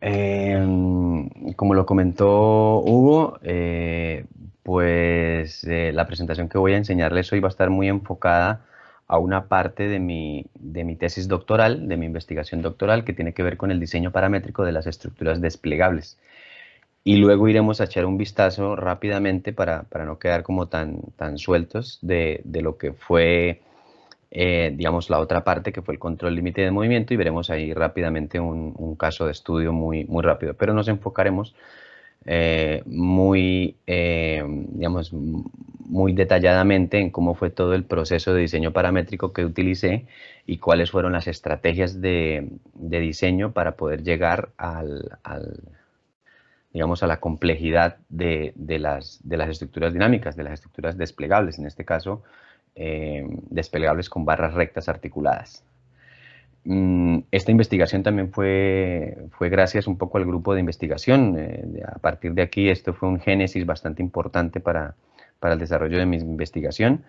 Em, como lo comentó Hugo, eh, pues eh, la presentación que voy a enseñarles hoy va a estar muy enfocada a una parte de mi, de mi tesis doctoral, de mi investigación doctoral, que tiene que ver con el diseño paramétrico de las estructuras desplegables. Y luego iremos a echar un vistazo rápidamente para, para no quedar como tan, tan sueltos de, de lo que fue eh, digamos, la otra parte que fue el control límite de movimiento y veremos ahí rápidamente un, caso de estudio muy, muy rápido, pero nos enfocaremos eh, muy, eh, digamos, muy detalladamente en cómo fue todo el proceso de diseño paramétrico que utilicé y cuáles fueron las estrategias de, diseño para poder llegar al, digamos, a la complejidad de, las, de las estructuras dinámicas, de las estructuras desplegables, en este caso, eh, desplegables con barras rectas articuladas. Mm, esta investigación también fue, fue gracias un poco al grupo de investigación. Eh, a partir de aquí, esto fue un génesis bastante importante para, el desarrollo de mi investigación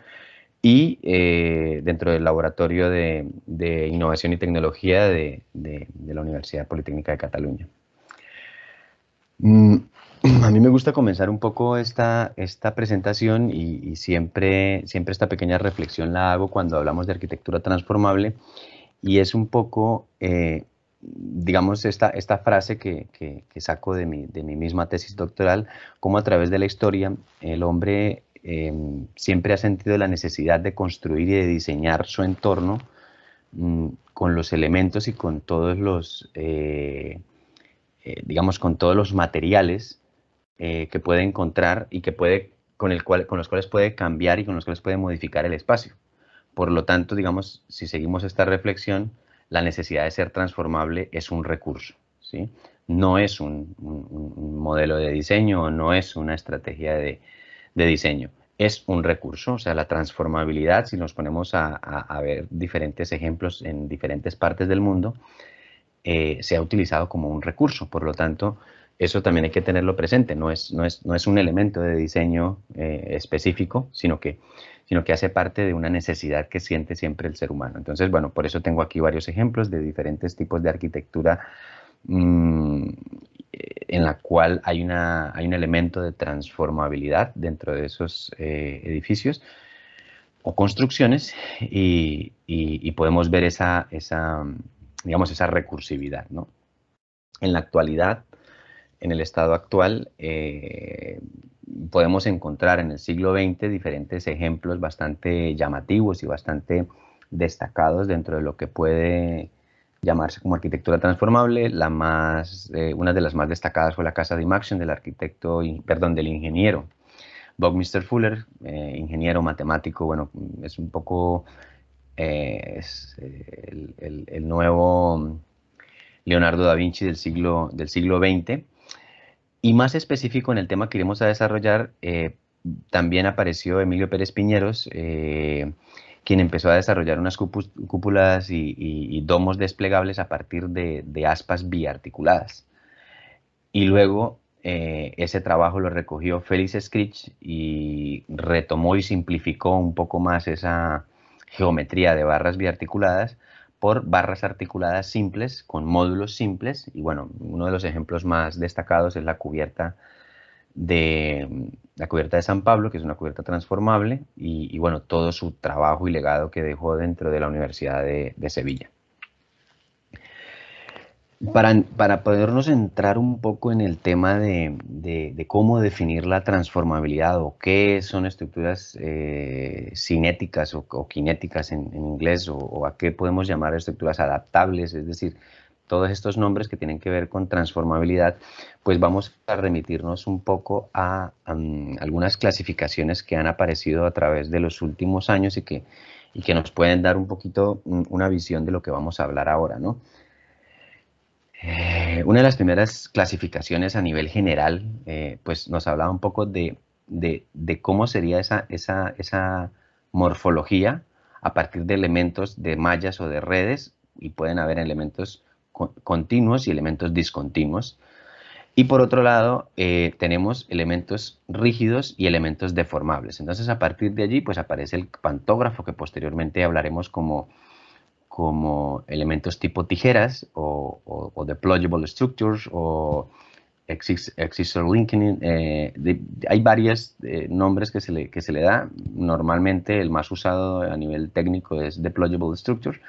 y eh, dentro del Laboratorio de, Innovación y Tecnología de, la Universidad Politécnica de Cataluña. Mm, a mí me gusta comenzar un poco esta, esta presentación y, siempre, siempre esta pequeña reflexión la hago cuando hablamos de arquitectura transformable y es un poco, eh, digamos, esta, esta frase que, saco de mi, de mi, misma tesis doctoral, como a través de la historia el hombre em, siempre ha sentido la necesidad de construir y de diseñar su entorno mm, con los elementos y con todos los, eh, eh, digamos, con todos los materiales eh, que puede encontrar y que puede, con, el cual, con los cuales puede cambiar y con los cuales puede modificar el espacio. Por lo tanto, digamos, si seguimos esta reflexión, la necesidad de ser transformable es un recurso, ¿sí? No es un, modelo de diseño, no es una estrategia de, diseño, es un recurso, o sea, la transformabilidad, si nos ponemos a, ver diferentes ejemplos en diferentes partes del mundo, eh, se ha utilizado como un recurso, por lo tanto, eso también hay que tenerlo presente, no es, no es, no es un elemento de diseño eh, específico, sino que, sino que hace parte de una necesidad que siente siempre el ser humano. Entonces, bueno, por eso tengo aquí varios ejemplos de diferentes tipos de arquitectura mm, en la cual hay, una, hay un elemento de transformabilidad dentro de esos eh, edificios o construcciones y, y, podemos ver esa, esa, digamos, esa recursividad. ¿no? En la actualidad, en el estado actual eh, podemos encontrar en el siglo XX diferentes ejemplos bastante llamativos y bastante destacados dentro de lo que puede llamarse como arquitectura transformable. La más, eh, una de las más destacadas fue la casa de Imaction del arquitecto, perdón, del ingeniero Buckminster Fuller, eh, ingeniero matemático, bueno, es un poco es, el, el, nuevo Leonardo da Vinci del siglo, del siglo XX. Y más específico en el tema que iremos a desarrollar, eh, también apareció Emilio Pérez Piñeros, eh, quien empezó a desarrollar unas cúpulas y, domos desplegables a partir de, aspas biarticuladas. Y luego eh, ese trabajo lo recogió Félix Scritch y retomó y simplificó un poco más esa geometría de barras biarticuladas por barras articuladas simples con módulos simples y bueno, uno de los ejemplos más destacados es la cubierta de la cubierta de San Pablo, que es una cubierta transformable y, bueno, todo su trabajo y legado que dejó dentro de la Universidad de Sevilla. Para, podernos entrar un poco en el tema de, cómo definir la transformabilidad o qué son estructuras eh, cinéticas o, kinéticas en, inglés o, a qué podemos llamar estructuras adaptables, es decir, todos estos nombres que tienen que ver con transformabilidad, pues vamos a remitirnos un poco a, algunas clasificaciones que han aparecido a través de los últimos años y que, y que nos pueden dar un poquito mm, una visión de lo que vamos a hablar ahora, ¿no? Eh, una de las primeras clasificaciones a nivel general, eh, pues nos hablaba un poco de, cómo sería esa, morfología a partir de elementos de mallas o de redes, y pueden haber elementos continuos y elementos discontinuos. Y por otro lado, eh, tenemos elementos rígidos y elementos deformables. Entonces, a partir de allí, pues aparece el pantógrafo, que posteriormente hablaremos como como elementos tipo tijeras o, deployable structures o existor linking. Eh, hay varios eh, nombres que se, le, que se le da. Normalmente el más usado a nivel técnico es deployable structure.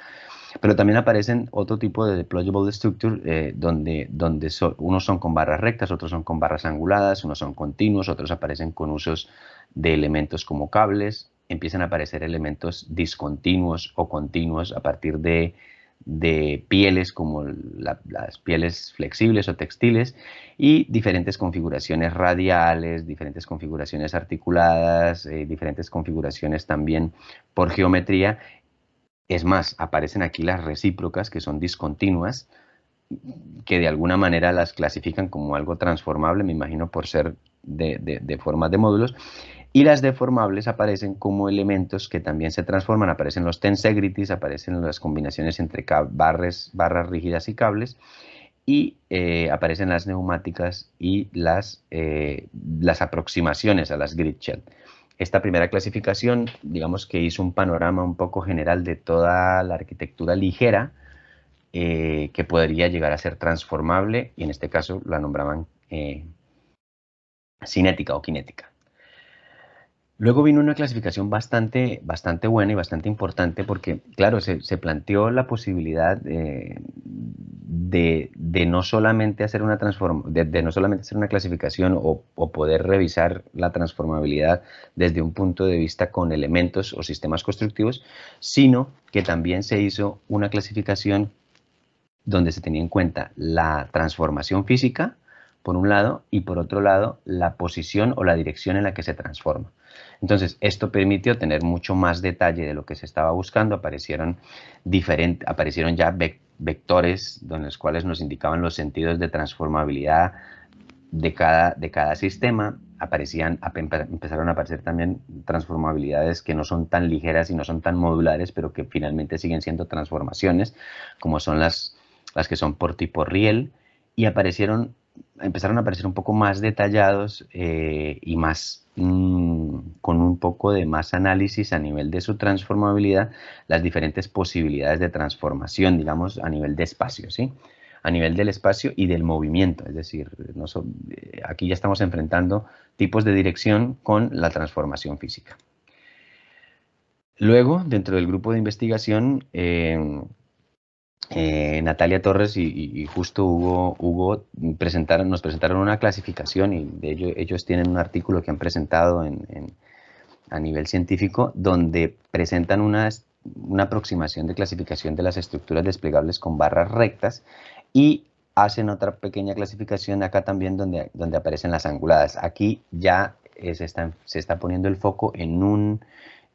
Pero también aparecen otro tipo de deployable structure eh, donde, donde unos son con barras rectas, otros son con barras anguladas, unos son continuos, otros aparecen con usos de elementos como cables, empiezan a aparecer elementos discontinuos o continuos a partir de, pieles como las pieles flexibles o textiles y diferentes configuraciones radiales, diferentes configuraciones articuladas, eh, diferentes configuraciones también por geometría. Es más, aparecen aquí las recíprocas que son discontinuas, que de alguna manera las clasifican como algo transformable, me imagino por ser de, de, de formas de módulos. Y las deformables aparecen como elementos que también se transforman, aparecen los tensegrities, aparecen las combinaciones entre barras, rígidas y cables, y eh, aparecen las neumáticas y las, eh, las aproximaciones a las grid shell. Esta primera clasificación, digamos que hizo un panorama un poco general de toda la arquitectura ligera eh, que podría llegar a ser transformable y en este caso la nombraban cinética o kinética. Luego vino una clasificación bastante, bastante buena y bastante importante porque, claro, se, planteó la posibilidad de, no solamente hacer una de, no solamente hacer una clasificación o, poder revisar la transformabilidad desde un punto de vista con elementos o sistemas constructivos, sino que también se hizo una clasificación donde se tenía en cuenta la transformación física, por un lado, y por otro lado, la posición o la dirección en la que se transforma. Entonces, esto permitió tener mucho más detalle de lo que se estaba buscando. Aparecieron, aparecieron ya vectores en los cuales nos indicaban los sentidos de transformabilidad de cada, de cada sistema. Aparecían, empezaron a aparecer también transformabilidades que no son tan ligeras y no son tan modulares, pero que finalmente siguen siendo transformaciones, como son las, las que son por tipo riel, y aparecieron, empezaron a aparecer un poco más detallados eh, y más Mm, con un poco de más análisis a nivel de su transformabilidad, las diferentes posibilidades de transformación, digamos, a nivel de espacio, ¿sí? A nivel del espacio y del movimiento, es decir, eh, aquí ya estamos enfrentando tipos de dirección con la transformación física. Luego, dentro del grupo de investigación, eh, eh, Natalia Torres y, justo Hugo, presentaron, nos presentaron una clasificación y de ello, ellos tienen un artículo que han presentado a nivel científico donde presentan una, una aproximación de clasificación de las estructuras desplegables con barras rectas y hacen otra pequeña clasificación acá también donde, donde aparecen las anguladas. Aquí ya se, se está poniendo el foco en un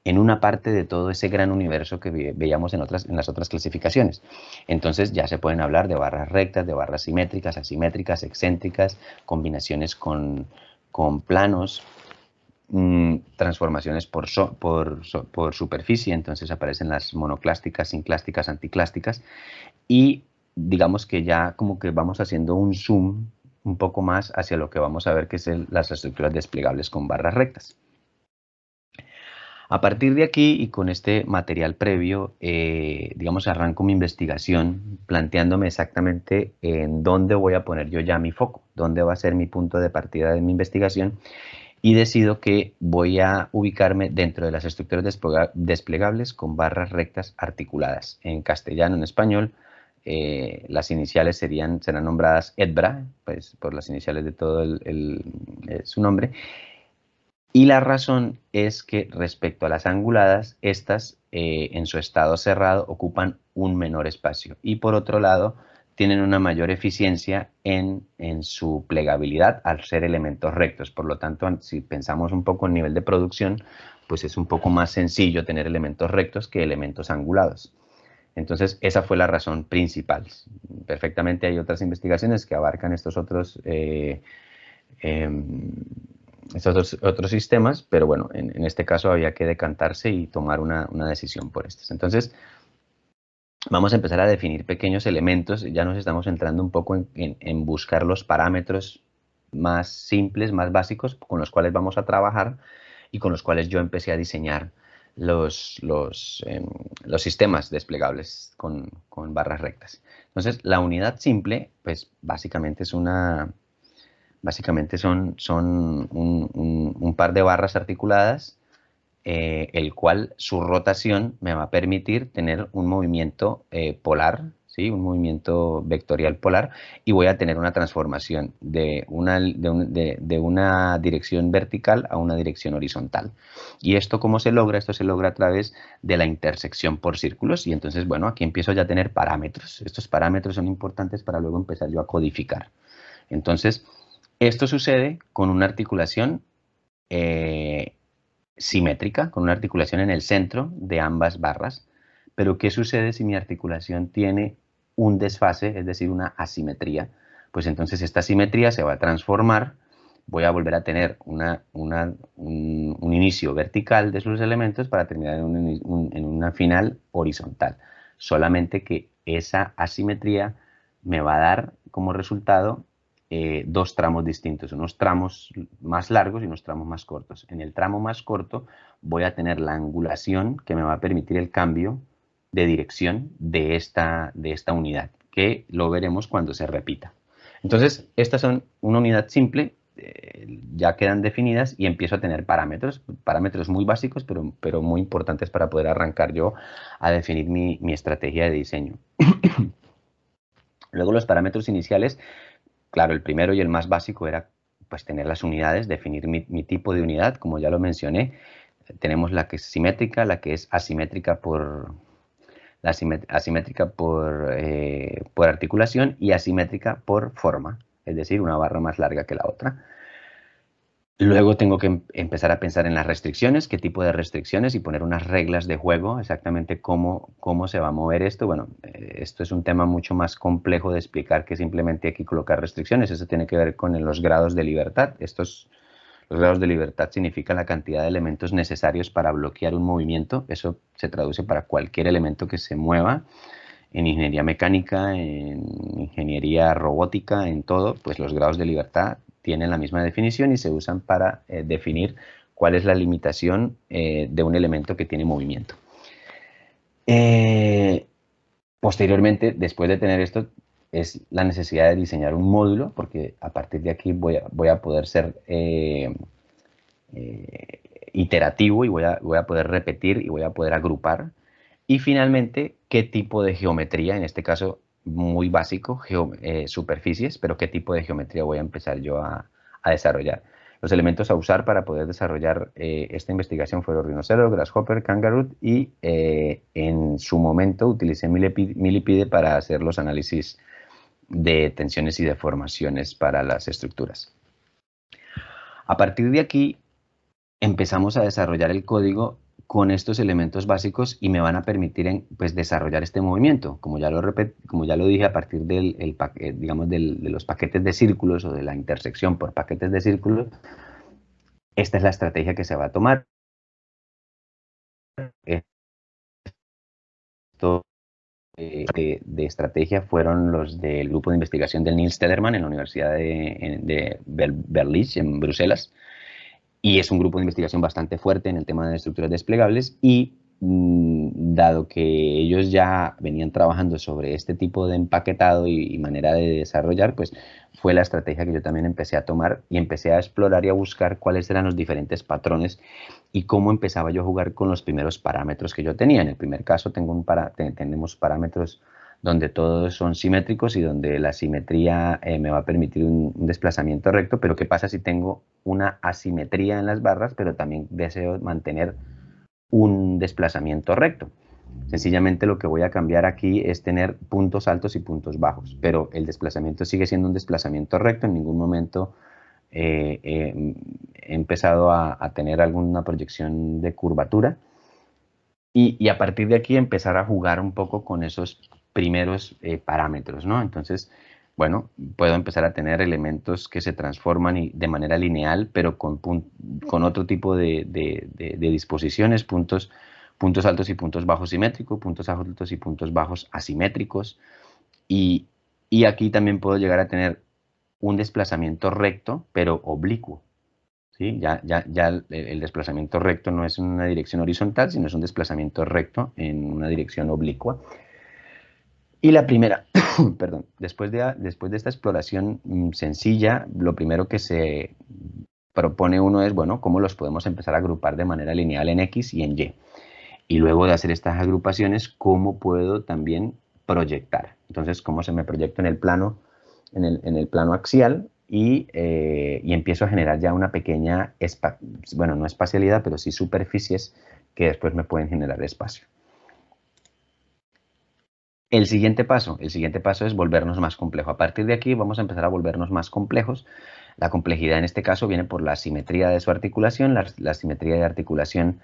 en una parte de todo ese gran universo que veíamos en, otras, en las otras clasificaciones. Entonces ya se pueden hablar de barras rectas, de barras simétricas, asimétricas, excéntricas, combinaciones con, planos, mm, transformaciones por, por, superficie, entonces aparecen las monoclásticas, sinclásticas, anticlásticas, y digamos que ya como que vamos haciendo un zoom un poco más hacia lo que vamos a ver que es las estructuras desplegables con barras rectas. A partir de aquí y con este material previo, eh, digamos, arranco mi investigación planteándome exactamente en dónde voy a poner yo ya mi foco, dónde va a ser mi punto de partida de mi investigación y decido que voy a ubicarme dentro de las estructuras desplegables con barras rectas articuladas. En castellano, en español, eh, las iniciales serán nombradas EDBRA, pues por las iniciales de todo eh, su nombre, y la razón es que respecto a las anguladas, estas eh, en su estado cerrado ocupan un menor espacio y por otro lado tienen una mayor eficiencia en, su plegabilidad al ser elementos rectos. Por lo tanto, si pensamos un poco en nivel de producción, pues es un poco más sencillo tener elementos rectos que elementos angulados. Entonces, esa fue la razón principal. Perfectamente hay otras investigaciones que abarcan estos otros eh, em, estos otros, sistemas, pero bueno, en, este caso había que decantarse y tomar una, decisión por estos. Entonces, vamos a empezar a definir pequeños elementos, ya nos estamos entrando un poco en, buscar los parámetros más simples, más básicos, con los cuales vamos a trabajar y con los cuales yo empecé a diseñar los, los, em, los sistemas desplegables con, con, barras rectas. Entonces, la unidad simple, pues básicamente es una, básicamente son, son un, par de barras articuladas, eh, el cual su rotación me va a permitir tener un movimiento eh, polar un movimiento vectorial polar, y voy a tener una transformación de una, de, una dirección vertical a una dirección horizontal. ¿Y esto cómo se logra? Esto se logra a través de la intersección por círculos, y entonces, bueno, aquí empiezo ya a tener parámetros. Estos parámetros son importantes para luego empezar yo a codificar. Entonces, esto sucede con una articulación eh, simétrica, con una articulación en el centro de ambas barras. Pero, ¿qué sucede si mi articulación tiene un desfase, es decir, una asimetría, pues entonces esta asimetría se va a transformar, voy a volver a tener un, inicio vertical de sus elementos para terminar en, una final horizontal. Solamente que esa asimetría me va a dar como resultado eh, dos tramos distintos, unos tramos más largos y unos tramos más cortos. En el tramo más corto voy a tener la angulación que me va a permitir el cambio de dirección de esta, de esta unidad, que lo veremos cuando se repita. Entonces, estas son una unidad simple, eh, ya quedan definidas y empiezo a tener parámetros, parámetros muy básicos, pero, pero muy importantes para poder arrancar yo a definir mi, estrategia de diseño. Luego los parámetros iniciales, claro, el primero y el más básico era pues tener las unidades, definir mi, tipo de unidad, como ya lo mencioné. Tenemos la que es simétrica, la que es asimétrica por, la asimétrica por, eh, por articulación y asimétrica por forma, es decir, una barra más larga que la otra. Luego tengo que em-, empezar a pensar en las restricciones, qué tipo de restricciones y poner unas reglas de juego, exactamente cómo, cómo se va a mover esto. Bueno, eh, esto es un tema mucho más complejo de explicar que simplemente aquí colocar restricciones. Eso tiene que ver con los grados de libertad. Estos los grados de libertad significan la cantidad de elementos necesarios para bloquear un movimiento. Eso se traduce para cualquier elemento que se mueva en ingeniería mecánica, en ingeniería robótica, en todo, pues los grados de libertad tienen la misma definición y se usan para eh, definir cuál es la limitación eh, de un elemento que tiene movimiento. Eh, posteriormente, después de tener esto, es la necesidad de diseñar un módulo, porque a partir de aquí voy a, poder ser iterativo y voy a poder repetir y voy a poder agrupar. Y finalmente, qué tipo de geometría, en este caso muy básico, eh, superficies, pero qué tipo de geometría voy a empezar yo a, desarrollar. Los elementos a usar para poder desarrollar esta investigación fueron Rhinocero, Grasshopper, Kangaroo y en su momento utilicé Millipede para hacer los análisis de tensiones y deformaciones para las estructuras. A partir de aquí empezamos a desarrollar el código con estos elementos básicos y me van a permitir pues, desarrollar este movimiento. Como ya lo, como ya lo dije, a partir del, digamos, de los paquetes de círculos o de la intersección por paquetes de círculos, esta es la estrategia que se va a tomar. Esto de, estrategia fueron los del grupo de investigación del Niels Tederman en la Universidad de, de Berlitz, en Bruselas. Y es un grupo de investigación bastante fuerte en el tema de estructuras desplegables y mm, dado que ellos ya venían trabajando sobre este tipo de empaquetado y, manera de desarrollar, pues fue la estrategia que yo también empecé a tomar y empecé a explorar y a buscar cuáles eran los diferentes patrones y cómo empezaba yo a jugar con los primeros parámetros que yo tenía. En el primer caso tengo un tenemos parámetros donde todos son simétricos y donde la simetría eh, me va a permitir un, desplazamiento recto, pero ¿qué pasa si tengo una asimetría en las barras, pero también deseo mantener un desplazamiento recto? Sencillamente lo que voy a cambiar aquí es tener puntos altos y puntos bajos, pero el desplazamiento sigue siendo un desplazamiento recto, en ningún momento eh, eh, he empezado a, tener alguna proyección de curvatura y, a partir de aquí empezar a jugar un poco con esos primeros eh, parámetros, ¿no? Entonces, bueno, puedo empezar a tener elementos que se transforman de manera lineal, pero con, con otro tipo de, disposiciones, puntos, puntos altos y puntos bajos simétricos, puntos altos y puntos bajos asimétricos. Y, y aquí también puedo llegar a tener un desplazamiento recto, pero oblicuo. ¿sí? Ya, ya, ya el, desplazamiento recto no es en una dirección horizontal, sino es un desplazamiento recto en una dirección oblicua. Y la primera, perdón, después de, después de esta exploración mm, sencilla, lo primero que se propone uno es, bueno, cómo los podemos empezar a agrupar de manera lineal en X y en Y. Y luego de hacer estas agrupaciones, cómo puedo también proyectar. Entonces, cómo se me proyecta en el plano, en el, plano axial eh, y, empiezo a generar ya una pequeña, bueno, no espacialidad, pero sí superficies que después me pueden generar espacio. El siguiente paso, el siguiente paso es volvernos más complejo. A partir de aquí vamos a empezar a volvernos más complejos. La complejidad en este caso viene por la simetría de su articulación. La, simetría de articulación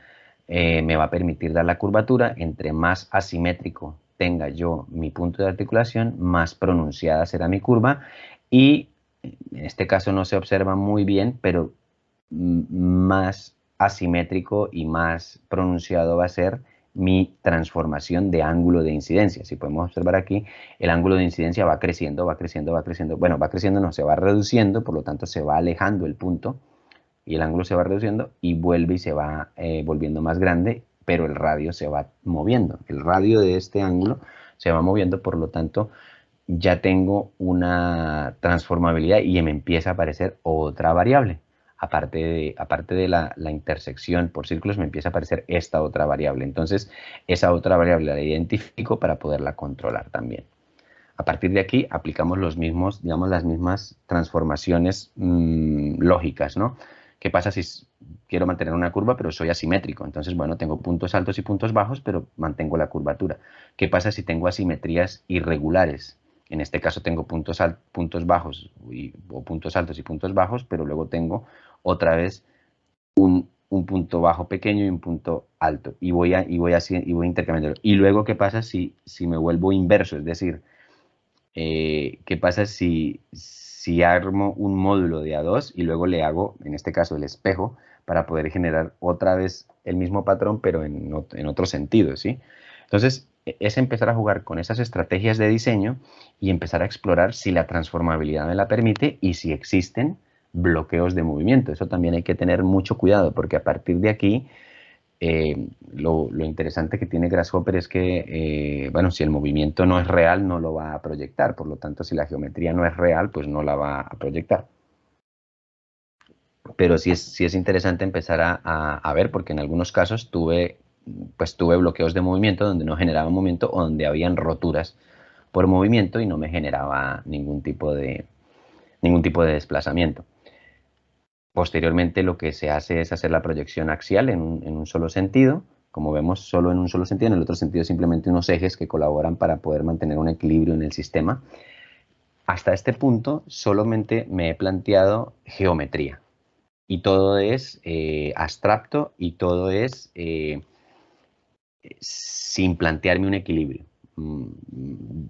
eh, me va a permitir dar la curvatura. Entre más asimétrico tenga yo mi punto de articulación, más pronunciada será mi curva. Y en este caso no se observa muy bien, pero más asimétrico y más pronunciado va a ser mi transformación de ángulo de incidencia. Si podemos observar aquí, el ángulo de incidencia va creciendo, va creciendo, va creciendo. Bueno, va creciendo, no, se va reduciendo, por lo tanto se va alejando el punto y el ángulo se va reduciendo y vuelve y se va eh, volviendo más grande, pero el radio se va moviendo. El radio de este ángulo se va moviendo, por lo tanto ya tengo una transformabilidad y me empieza a aparecer otra variable aparte de, aparte de la, intersección por círculos, me empieza a aparecer esta otra variable. Entonces, esa otra variable la identifico para poderla controlar también. A partir de aquí, aplicamos los mismos, digamos, las mismas transformaciones mm, lógicas, ¿no? ¿Qué pasa si quiero mantener una curva, pero soy asimétrico? Entonces, bueno, tengo puntos altos y puntos bajos, pero mantengo la curvatura. ¿Qué pasa si tengo asimetrías irregulares? En este caso tengo puntos, puntos bajos o puntos altos y puntos bajos, pero luego tengo otra vez un, punto bajo pequeño y un punto alto. Y voy, a, y voy, así, y voy intercambiando. Y luego, ¿qué pasa si, si me vuelvo inverso? Es decir, eh, ¿qué pasa si, si armo un módulo de A2 y luego le hago, en este caso, el espejo para poder generar otra vez el mismo patrón, pero en, en otro sentido, ¿sí? Entonces, e, es empezar a jugar con esas estrategias de diseño y empezar a explorar si la transformabilidad me la permite y si existen bloqueos de movimiento. Eso también hay que tener mucho cuidado porque a partir de aquí eh, lo, interesante que tiene Grasshopper es que, eh, bueno, si el movimiento no es real, no lo va a proyectar. Por lo tanto, si la geometría no es real, pues no la va a proyectar. Pero sí es, interesante empezar a, a ver, porque en algunos casos tuve pues tuve bloqueos de movimiento donde no generaba movimiento o donde habían roturas por movimiento y no me generaba ningún tipo de, ningún tipo de desplazamiento. Posteriormente lo que se hace es hacer la proyección axial en un, solo sentido, como vemos solo en un solo sentido, en el otro sentido simplemente unos ejes que colaboran para poder mantener un equilibrio en el sistema. Hasta este punto solamente me he planteado geometría y todo es eh, abstracto y todo es eh, sin plantearme un equilibrio. Mm,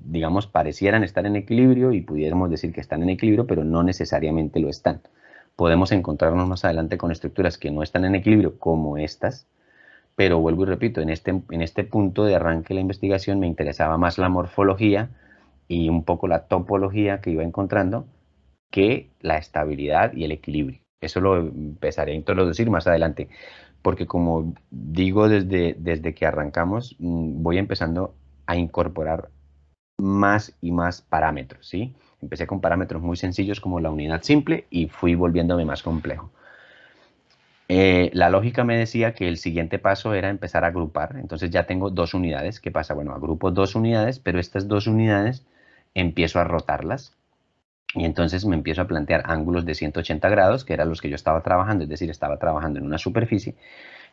digamos, parecieran estar en equilibrio y pudiéramos decir que están en equilibrio, pero no necesariamente lo están. Podemos encontrarnos más adelante con estructuras que no están en equilibrio como estas, pero vuelvo y repito, en este, en este punto de arranque de la investigación me interesaba más la morfología y un poco la topología que iba encontrando que la estabilidad y el equilibrio. Eso lo empezaré a introducir más adelante porque como digo desde, desde que arrancamos, mm, voy empezando a incorporar más y más parámetros, ¿sí? Empecé con parámetros muy sencillos como la unidad simple y fui volviéndome más complejo. Eh, la lógica me decía que el siguiente paso era empezar a agrupar, entonces ya tengo dos unidades, ¿qué pasa? Bueno, agrupo dos unidades, pero estas dos unidades empiezo a rotarlas y entonces me empiezo a plantear ángulos de 180 grados, que eran los que yo estaba trabajando, es decir, estaba trabajando en una superficie.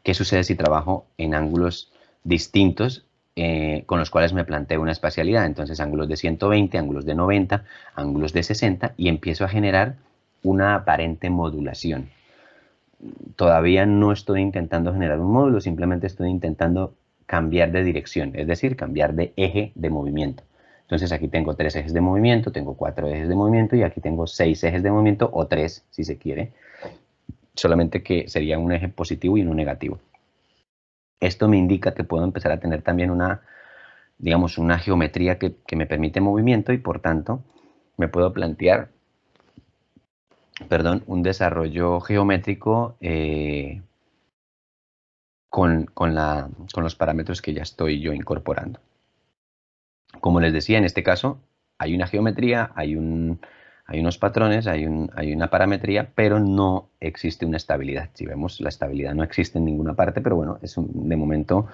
¿Qué sucede si trabajo en ángulos distintos eh, con los cuales me planteo una espacialidad? Entonces, ángulos de 120, ángulos de 90, ángulos de 60 y empiezo a generar una aparente modulación. Todavía no estoy intentando generar un módulo, simplemente estoy intentando cambiar de dirección, es decir, cambiar de eje de movimiento. Entonces aquí tengo tres ejes de movimiento, tengo cuatro ejes de movimiento y aquí tengo seis ejes de movimiento o tres si se quiere, solamente que sería un eje positivo y uno negativo. Esto me indica que puedo empezar a tener también una, digamos, una geometría que, me permite movimiento y por tanto me puedo plantear perdón, un desarrollo geométrico eh, con, con, los parámetros que ya estoy yo incorporando. Como les decía, en este caso hay una geometría, hay, un, hay unos patrones, hay, un, hay, una parametría, pero no existe una estabilidad. Si vemos, la estabilidad no existe en ninguna parte, pero bueno, es de momento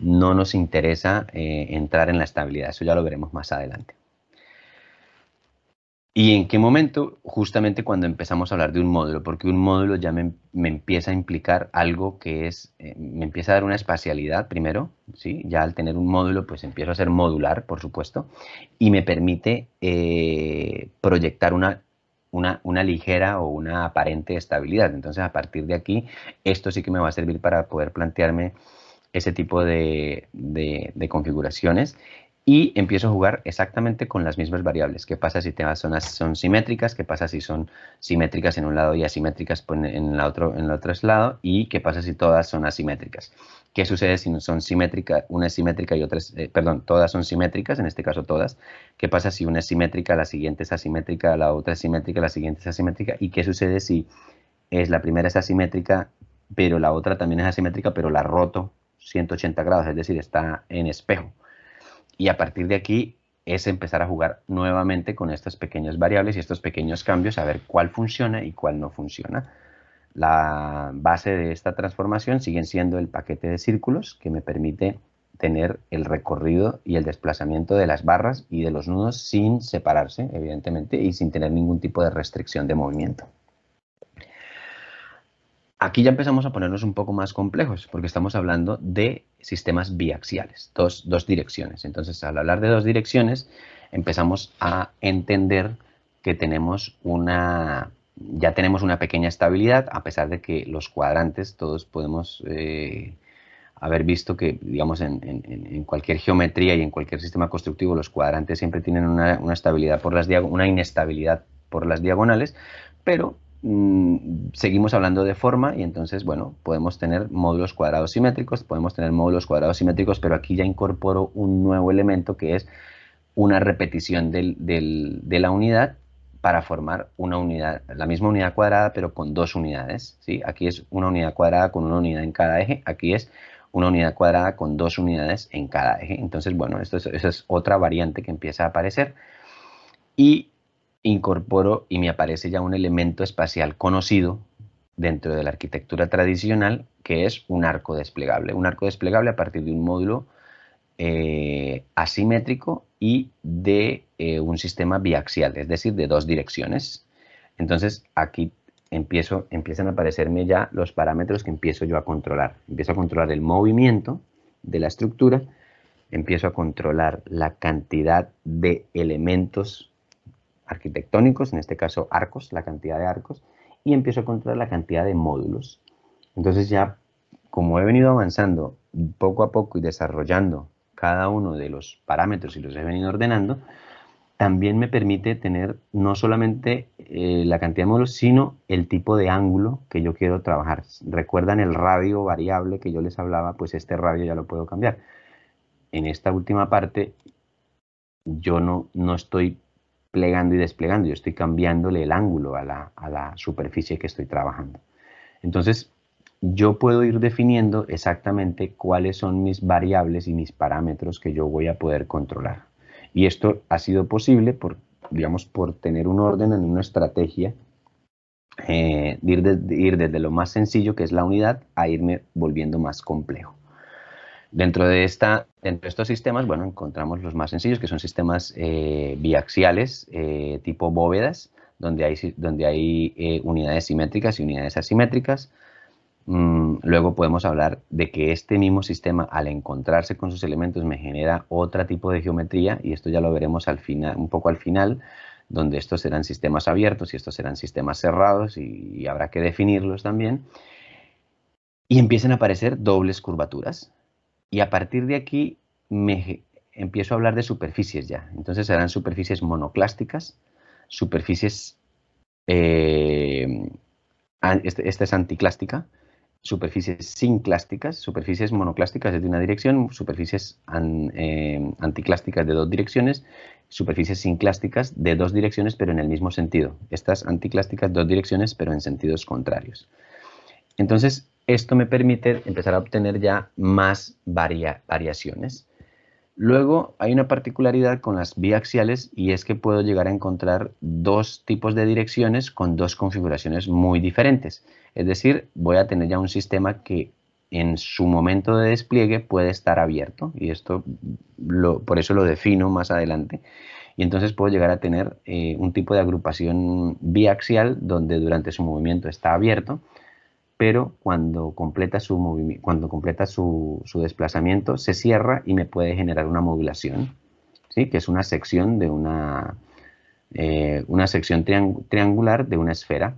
no nos interesa eh, entrar en la estabilidad. Eso ya lo veremos más adelante. ¿Y en qué momento? Justamente cuando empezamos a hablar de un módulo, porque un módulo ya me, empieza a implicar algo que es, eh, me empieza a dar una espacialidad primero, ¿sí? ya al tener un módulo pues empiezo a ser modular, por supuesto, y me permite eh, proyectar una, una, ligera o una aparente estabilidad. Entonces a partir de aquí, esto sí que me va a servir para poder plantearme ese tipo de, de configuraciones y empiezo a jugar exactamente con las mismas variables. ¿Qué pasa si las zonas son simétricas? ¿Qué pasa si son simétricas en un lado y asimétricas en el otro, en el otro lado? ¿Y qué pasa si todas son asimétricas? ¿Qué sucede si son simétricas, una es simétrica y otra eh, perdón, todas son simétricas, en este caso todas? ¿Qué pasa si una es simétrica, la siguiente es asimétrica, la otra es simétrica, la siguiente es asimétrica? ¿Y qué sucede si es la primera es asimétrica, pero la otra también es asimétrica, pero la roto 180 grados, es decir, está en espejo? Y a partir de aquí es empezar a jugar nuevamente con estas pequeñas variables y estos pequeños cambios, a ver cuál funciona y cuál no funciona. La base de esta transformación sigue siendo el paquete de círculos que me permite tener el recorrido y el desplazamiento de las barras y de los nudos sin separarse, evidentemente, y sin tener ningún tipo de restricción de movimiento. Aquí ya empezamos a ponernos un poco más complejos, porque estamos hablando de sistemas biaxiales, dos, direcciones. Entonces, al hablar de dos direcciones, empezamos a entender que tenemos una, ya tenemos una pequeña estabilidad, a pesar de que los cuadrantes, todos podemos eh, haber visto que, digamos, en, cualquier geometría y en cualquier sistema constructivo, los cuadrantes siempre tienen una, estabilidad por las una inestabilidad por las diagonales, pero seguimos hablando de forma y entonces, bueno, podemos tener módulos cuadrados simétricos, podemos tener módulos cuadrados simétricos, pero aquí ya incorporo un nuevo elemento que es una repetición de la unidad para formar una unidad, la misma unidad cuadrada, pero con dos unidades. ¿sí? Aquí es una unidad cuadrada con una unidad en cada eje, aquí es una unidad cuadrada con dos unidades en cada eje. Entonces, bueno, esto esa es otra variante que empieza a aparecer. Y incorporo y me aparece ya un elemento espacial conocido dentro de la arquitectura tradicional, que es un arco desplegable. Un arco desplegable a partir de un módulo eh, asimétrico y de eh, un sistema biaxial, es decir, de dos direcciones. Entonces, aquí empiezo, empiezan a aparecerme ya los parámetros que empiezo yo a controlar. Empiezo a controlar el movimiento de la estructura, empiezo a controlar la cantidad de elementos arquitectónicos, en este caso arcos, la cantidad de arcos, y empiezo a controlar la cantidad de módulos. Entonces ya, como he venido avanzando poco a poco y desarrollando cada uno de los parámetros y los he venido ordenando, también me permite tener no solamente eh, la cantidad de módulos, sino el tipo de ángulo que yo quiero trabajar. ¿Recuerdan el radio variable que yo les hablaba? Pues este radio ya lo puedo cambiar. En esta última parte, yo no, no estoy plegando y desplegando, yo estoy cambiándole el ángulo a la, superficie que estoy trabajando. Entonces, yo puedo ir definiendo exactamente cuáles son mis variables y mis parámetros que yo voy a poder controlar. Y esto ha sido posible por, digamos, por tener un orden en una estrategia, eh, ir, ir desde lo más sencillo, que es la unidad, a irme volviendo más complejo. Dentro de, esta, dentro de estos sistemas, bueno, encontramos los más sencillos, que son sistemas eh, biaxiales eh, tipo bóvedas, donde hay, donde hay eh, unidades simétricas y unidades asimétricas. Mm, luego podemos hablar de que este mismo sistema, al encontrarse con sus elementos, me genera otro tipo de geometría, y esto ya lo veremos al final, un poco al final, donde estos serán sistemas abiertos y estos serán sistemas cerrados, y, y habrá que definirlos también. Y empiezan a aparecer dobles curvaturas. Y a partir de aquí me empiezo a hablar de superficies ya. Entonces serán superficies monoclásticas, superficies, eh, este, esta es anticlástica, superficies sinclásticas, superficies monoclásticas de una dirección, superficies eh, anticlásticas de dos direcciones, superficies sinclásticas de dos direcciones pero en el mismo sentido. Estas anticlásticas dos direcciones pero en sentidos contrarios. Entonces, esto me permite empezar a obtener ya más variaciones. Luego hay una particularidad con las biaxiales y es que puedo llegar a encontrar dos tipos de direcciones con dos configuraciones muy diferentes. Es decir, voy a tener ya un sistema que en su momento de despliegue puede estar abierto y esto por eso lo defino más adelante. Y entonces puedo llegar a tener eh, un tipo de agrupación biaxial donde durante su movimiento está abierto pero cuando completa su, cuando completa su, desplazamiento se cierra y me puede generar una modulación, ¿sí? que es una sección de una, eh, una sección triangular de una esfera,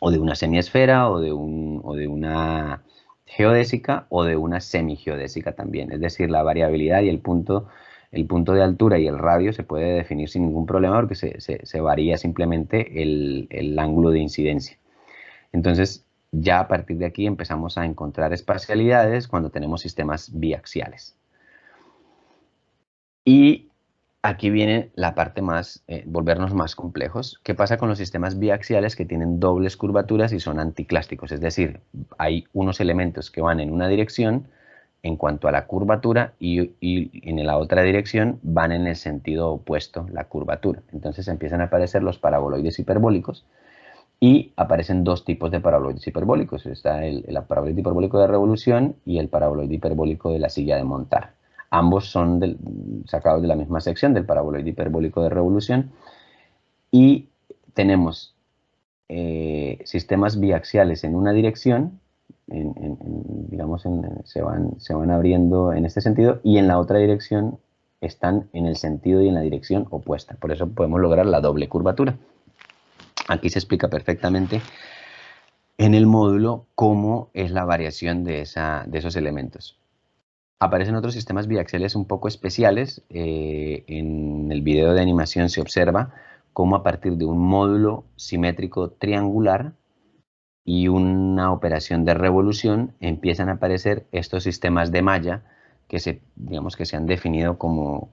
o de una semiesfera, o de, un, o de una geodésica, o de una semigeodésica también. Es decir, la variabilidad y el punto, el punto de altura y el radio se puede definir sin ningún problema porque se, varía simplemente el, el ángulo de incidencia. Entonces, ya a partir de aquí empezamos a encontrar espacialidades cuando tenemos sistemas biaxiales. Y aquí viene la parte más, eh, volvernos más complejos. ¿Qué pasa con los sistemas biaxiales que tienen dobles curvaturas y son anticlásticos? Es decir, hay unos elementos que van en una dirección en cuanto a la curvatura y, y en la otra dirección van en el sentido opuesto, la curvatura. Entonces empiezan a aparecer los paraboloides hiperbólicos, y aparecen dos tipos de paraboloides hiperbólicos. Está el, paraboloide hiperbólico de revolución y el paraboloide hiperbólico de la silla de montar. Ambos son sacados de la misma sección del paraboloide hiperbólico de revolución. Y tenemos eh, sistemas biaxiales en una dirección, digamos, se, van, se van abriendo en este sentido, y en la otra dirección están en el sentido y en la dirección opuesta. Por eso podemos lograr la doble curvatura. Aquí se explica perfectamente en el módulo cómo es la variación de, esos elementos. Aparecen otros sistemas biaxiales un poco especiales. Eh, en el video de animación se observa cómo a partir de un módulo simétrico triangular y una operación de revolución empiezan a aparecer estos sistemas de malla que se, digamos que se han definido como,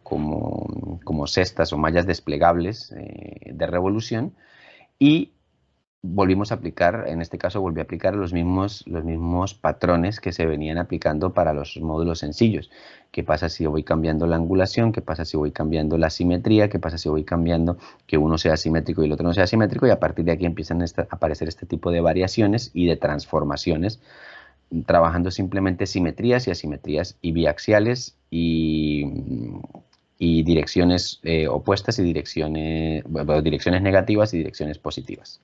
cestas o mallas desplegables eh, de revolución y volvimos a aplicar, en este caso volví a aplicar los mismos, los mismos patrones que se venían aplicando para los módulos sencillos. ¿Qué pasa si voy cambiando la angulación? ¿Qué pasa si voy cambiando la simetría? ¿Qué pasa si voy cambiando que uno sea simétrico y el otro no sea simétrico? Y a partir de aquí empiezan a aparecer este tipo de variaciones y de transformaciones, trabajando simplemente simetrías y asimetrías y biaxiales y y direcciones eh, opuestas y direcciones, direcciones negativas y direcciones positivas.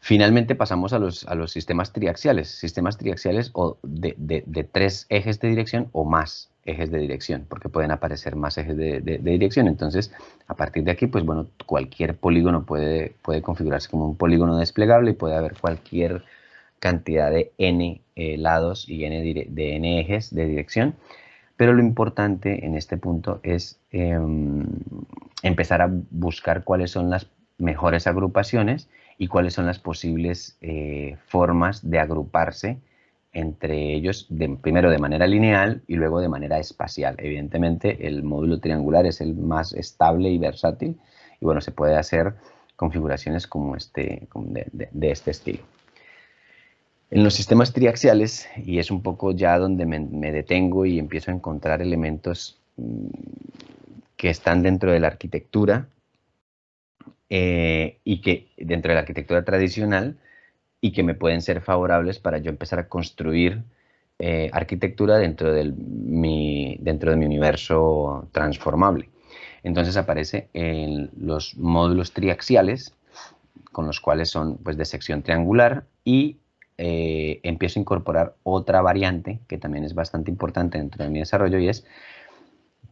Finalmente pasamos a los, a los sistemas triaxiales, sistemas triaxiales o de, de, tres ejes de dirección o más ejes de dirección, porque pueden aparecer más ejes de, dirección. Entonces, a partir de aquí, pues bueno, cualquier polígono puede, puede configurarse como un polígono desplegable y puede haber cualquier cantidad de n eh, lados y n de n ejes de dirección. Pero lo importante en este punto es em, empezar a buscar cuáles son las mejores agrupaciones y cuáles son las posibles eh, formas de agruparse entre ellos, primero de manera lineal y luego de manera espacial. Evidentemente el módulo triangular es el más estable y versátil y bueno, se puede hacer configuraciones como este, de este estilo. En los sistemas triaxiales, y es un poco ya donde me, detengo y empiezo a encontrar elementos mm, que están dentro de la arquitectura eh, y que dentro de la arquitectura tradicional y que me pueden ser favorables para yo empezar a construir eh, arquitectura dentro, mi, dentro de mi universo transformable. Entonces aparece los módulos triaxiales, con los cuales son pues, de sección triangular y eh, empiezo a incorporar otra variante que también es bastante importante dentro de mi desarrollo y es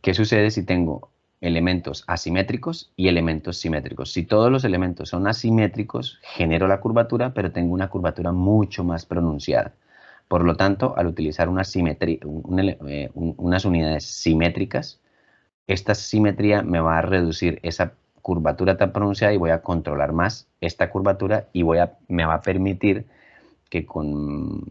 qué sucede si tengo elementos asimétricos y elementos simétricos. Si todos los elementos son asimétricos, genero la curvatura, pero tengo una curvatura mucho más pronunciada. Por lo tanto, al utilizar una simetría, eh, unas unidades simétricas, esta simetría me va a reducir esa curvatura tan pronunciada y voy a controlar más esta curvatura y voy a, me va a permitir que con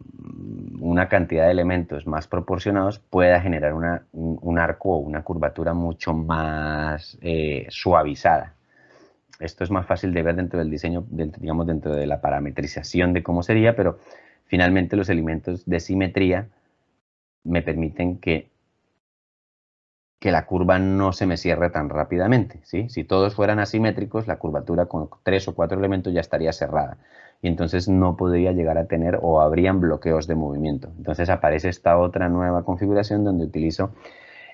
una cantidad de elementos más proporcionados pueda generar un, arco o una curvatura mucho más eh, suavizada. Esto es más fácil de ver dentro del diseño, digamos, dentro de la parametrización de cómo sería, pero finalmente los elementos de simetría me permiten que, que la curva no se me cierre tan rápidamente. ¿sí? Si todos fueran asimétricos, la curvatura con tres o cuatro elementos ya estaría cerrada y entonces no podría llegar a tener o habrían bloqueos de movimiento. Entonces aparece esta otra nueva configuración donde utilizo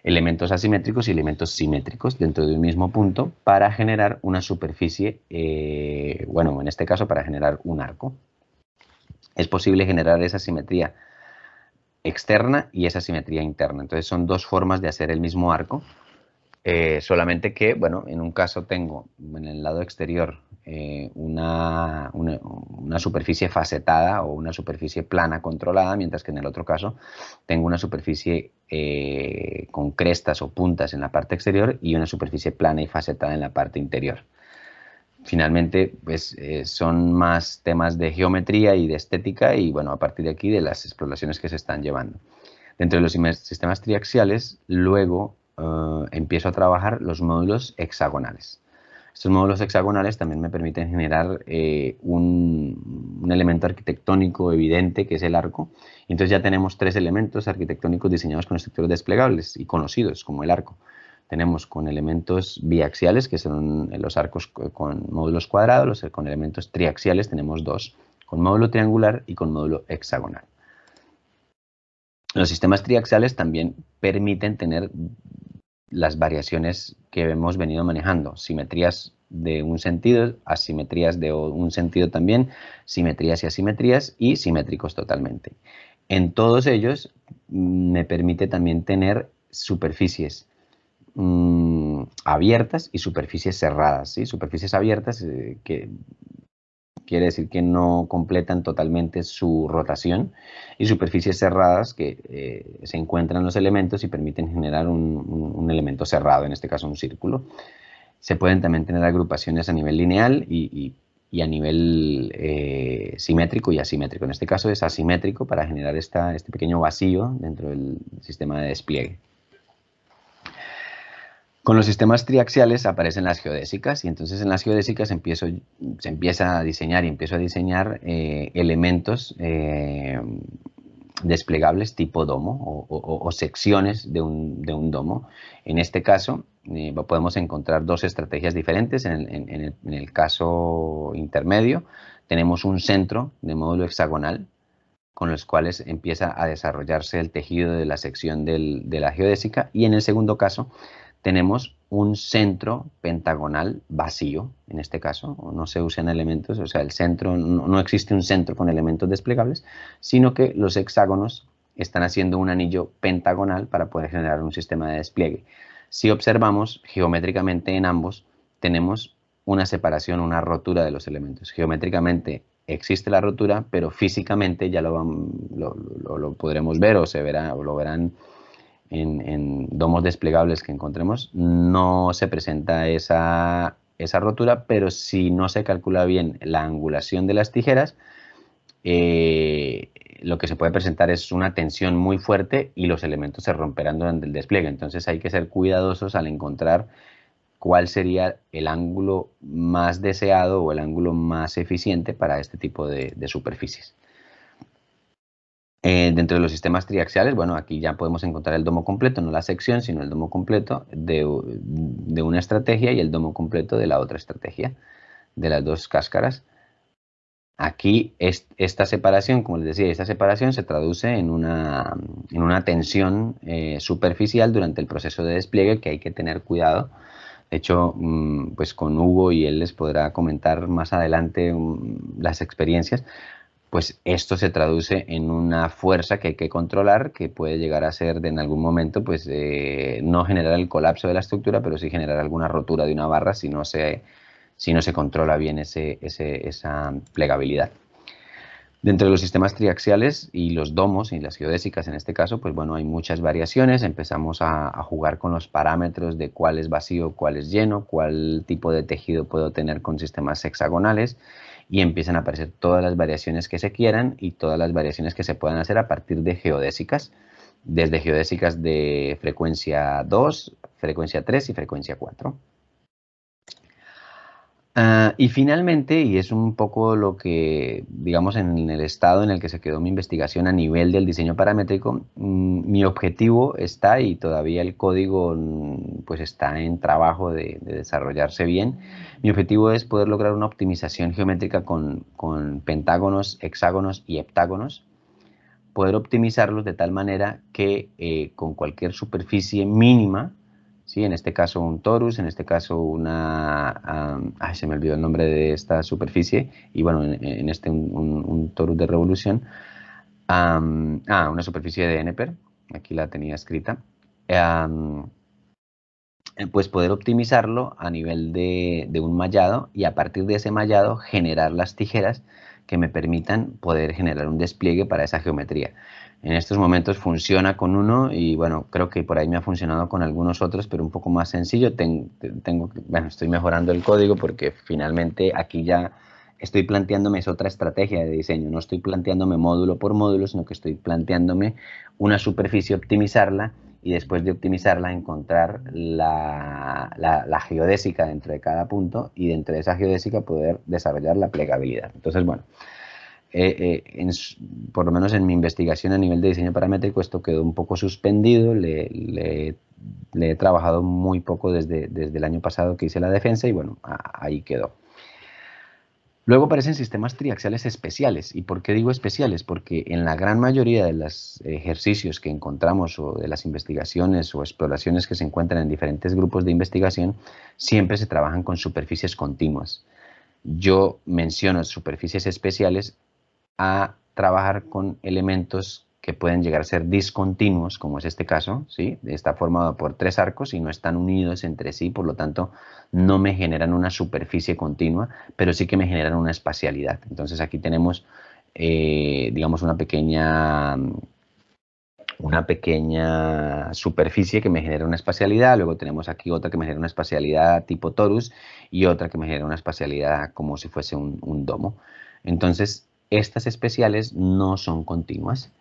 elementos asimétricos y elementos simétricos dentro de un mismo punto para generar una superficie, eh, bueno, en este caso para generar un arco. Es posible generar esa simetría externa y esa simetría interna. Entonces son dos formas de hacer el mismo arco, eh, solamente que, bueno, en un caso tengo en el lado exterior eh, una, una, superficie facetada o una superficie plana controlada, mientras que en el otro caso tengo una superficie eh, con crestas o puntas en la parte exterior y una superficie plana y facetada en la parte interior. Finalmente, pues eh, son más temas de geometría y de estética y bueno, a partir de aquí de las exploraciones que se están llevando. Dentro de los sistemas triaxiales, luego empiezo a trabajar los módulos hexagonales. Estos módulos hexagonales también me permiten generar eh, un, elemento arquitectónico evidente que es el arco. entonces ya tenemos tres elementos arquitectónicos diseñados con estructuras desplegables y conocidos como el arco. Tenemos con elementos biaxiales, que son los arcos con módulos cuadrados, con elementos triaxiales tenemos dos, con módulo triangular y con módulo hexagonal. Los sistemas triaxiales también permiten tener las variaciones que hemos venido manejando, simetrías de un sentido, asimetrías de un sentido también, simetrías y asimetrías y simétricos totalmente. En todos ellos mm, me permite también tener superficies mm, abiertas y superficies cerradas. ¿sí? Superficies abiertas eh, que quiere decir que no completan totalmente su rotación, y superficies cerradas que eh, se encuentran los elementos y permiten generar un, elemento cerrado, en este caso un círculo. Se pueden también tener agrupaciones a nivel lineal y, a nivel eh, simétrico y asimétrico. En este caso es asimétrico para generar esta, este pequeño vacío dentro del sistema de despliegue. Con los sistemas triaxiales aparecen las geodésicas y entonces en las geodésicas empiezo, se empieza a diseñar y empiezo a diseñar eh, elementos eh, desplegables tipo domo o, secciones de un, domo. En este caso eh, podemos encontrar dos estrategias diferentes. En el, caso intermedio tenemos un centro de módulo hexagonal con los cuales empieza a desarrollarse el tejido de la sección de la geodésica y en el segundo caso tenemos un centro pentagonal vacío, en este caso, no se usan elementos, o sea, el centro, no, existe un centro con elementos desplegables, sino que los hexágonos están haciendo un anillo pentagonal para poder generar un sistema de despliegue. Si observamos geométricamente en ambos, tenemos una separación, una rotura de los elementos. Geométricamente existe la rotura, pero físicamente ya lo, lo podremos ver o se verá o lo verán en, domos desplegables que encontremos, no se presenta esa, rotura, pero si no se calcula bien la angulación de las tijeras, eh, lo que se puede presentar es una tensión muy fuerte y los elementos se romperán durante el despliegue. Entonces hay que ser cuidadosos al encontrar cuál sería el ángulo más deseado o el ángulo más eficiente para este tipo de superficies. Eh, dentro de los sistemas triaxiales, bueno, aquí ya podemos encontrar el domo completo, no la sección, sino el domo completo de, una estrategia y el domo completo de la otra estrategia, de las dos cáscaras. Aquí esta separación, como les decía, esta separación se traduce en una, en una tensión eh, superficial durante el proceso de despliegue que hay que tener cuidado. De hecho, mm, pues con Hugo y él les podrá comentar más adelante mm, las experiencias, pues esto se traduce en una fuerza que hay que controlar, que puede llegar a ser de en algún momento, pues eh, no generar el colapso de la estructura, pero sí generar alguna rotura de una barra si no se, si no se controla bien ese, esa plegabilidad. Dentro de los sistemas triaxiales y los domos y las geodésicas en este caso, pues bueno, hay muchas variaciones. Empezamos a, jugar con los parámetros de cuál es vacío, cuál es lleno, cuál tipo de tejido puedo tener con sistemas hexagonales y empiezan a aparecer todas las variaciones que se quieran y todas las variaciones que se puedan hacer a partir de geodésicas, desde geodésicas de frecuencia 2, frecuencia 3 y frecuencia 4. Ah, y finalmente, y es un poco lo que, digamos, en el estado en el que se quedó mi investigación a nivel del diseño paramétrico, mm, mi objetivo está, y todavía el código mm, pues está en trabajo de, desarrollarse bien, mi objetivo es poder lograr una optimización geométrica con, pentágonos, hexágonos y heptágonos, poder optimizarlos de tal manera que eh, con cualquier superficie mínima, ¿sí? En este caso un torus, en este caso una... ay, se me olvidó el nombre de esta superficie, y bueno, en, este un, torus de revolución. ah, una superficie de Eneper, aquí la tenía escrita. pues poder optimizarlo a nivel de un mallado y a partir de ese mallado generar las tijeras que me permitan poder generar un despliegue para esa geometría en estos momentos funciona con uno y bueno, creo que por ahí me ha funcionado con algunos otros, pero un poco más sencillo. tengo, bueno, estoy mejorando el código porque finalmente aquí ya estoy planteándome es otra estrategia de diseño. No estoy planteándome módulo por módulo, sino que estoy planteándome una superficie, optimizarla y después de optimizarla encontrar la, la, la geodésica dentro de cada punto y dentro de esa geodésica poder desarrollar la plegabilidad. Entonces, bueno, eh, eh, por lo menos en mi investigación a nivel de diseño paramétrico, esto quedó un poco suspendido, le, he trabajado muy poco desde, desde, el año pasado que hice la defensa y bueno, ahí quedó. Luego aparecen sistemas triaxiales especiales. ¿Y por qué digo especiales? Porque en la gran mayoría de los ejercicios que encontramos o de las investigaciones o exploraciones que se encuentran en diferentes grupos de investigación, siempre se trabajan con superficies continuas. Yo menciono superficies especiales a trabajar con elementos que pueden llegar a ser discontinuos, como es este caso, ¿sí? está formado por tres arcos y no están unidos entre sí, por lo tanto no me generan una superficie continua, pero sí que me generan una espacialidad. Entonces aquí tenemos, eh, digamos, una pequeña, una pequeña superficie que me genera una espacialidad, luego tenemos aquí otra que me genera una espacialidad tipo torus y otra que me genera una espacialidad como si fuese un, un domo. Entonces, estas especiales no son continuas,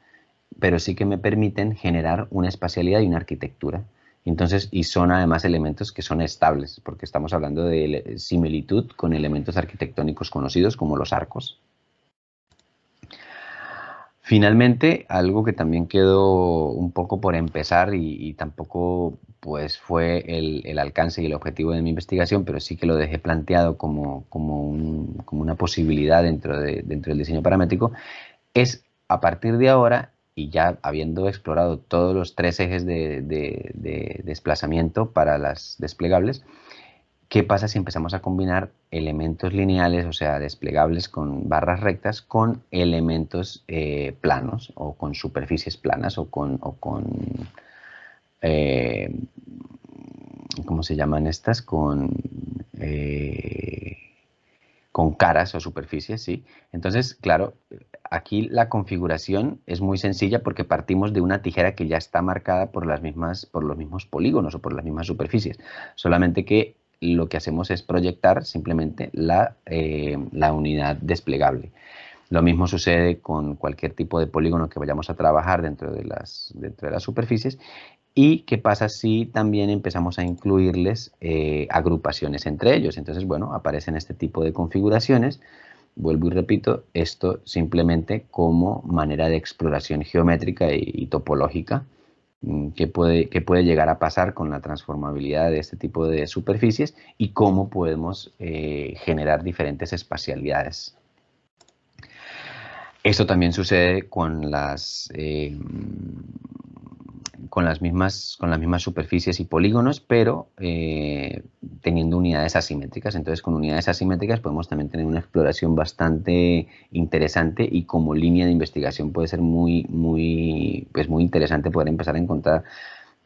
pero sí que me permiten generar una espacialidad y una arquitectura. Entonces, y son además elementos que son estables, porque estamos hablando de similitud con elementos arquitectónicos conocidos como los arcos. Finalmente, algo que también quedó un poco por empezar y, tampoco pues fue el, alcance y el objetivo de mi investigación, pero sí que lo dejé planteado como, una posibilidad dentro, de, dentro del diseño paramétrico, es a partir de ahora, y ya habiendo explorado todos los tres ejes de desplazamiento para las desplegables, ¿Qué pasa si empezamos a combinar elementos lineales, o sea, desplegables con barras rectas, con elementos eh, planos o con superficies planas o con, eh, ¿cómo se llaman estas? Con, eh, con caras o superficies, ¿sí? Entonces, claro, aquí la configuración es muy sencilla porque partimos de una tijera que ya está marcada por, las mismas, por los mismos polígonos o por las mismas superficies, solamente que lo que hacemos es proyectar simplemente eh, la, unidad desplegable. Lo mismo sucede con cualquier tipo de polígono que vayamos a trabajar dentro de las, dentro de las superficies. ¿Y qué pasa si también empezamos a incluirles eh, agrupaciones entre ellos? Entonces, bueno, aparecen este tipo de configuraciones. Vuelvo y repito, esto simplemente como manera de exploración geométrica y topológica Mm, qué puede, puede llegar a pasar con la transformabilidad de este tipo de superficies y cómo podemos eh, generar diferentes espacialidades. Esto también sucede con las, eh, con las, mismas, con las mismas superficies y polígonos, pero eh, teniendo unidades asimétricas. Entonces, con unidades asimétricas podemos también tener una exploración bastante interesante y como línea de investigación puede ser muy, muy, pues muy interesante poder empezar a encontrar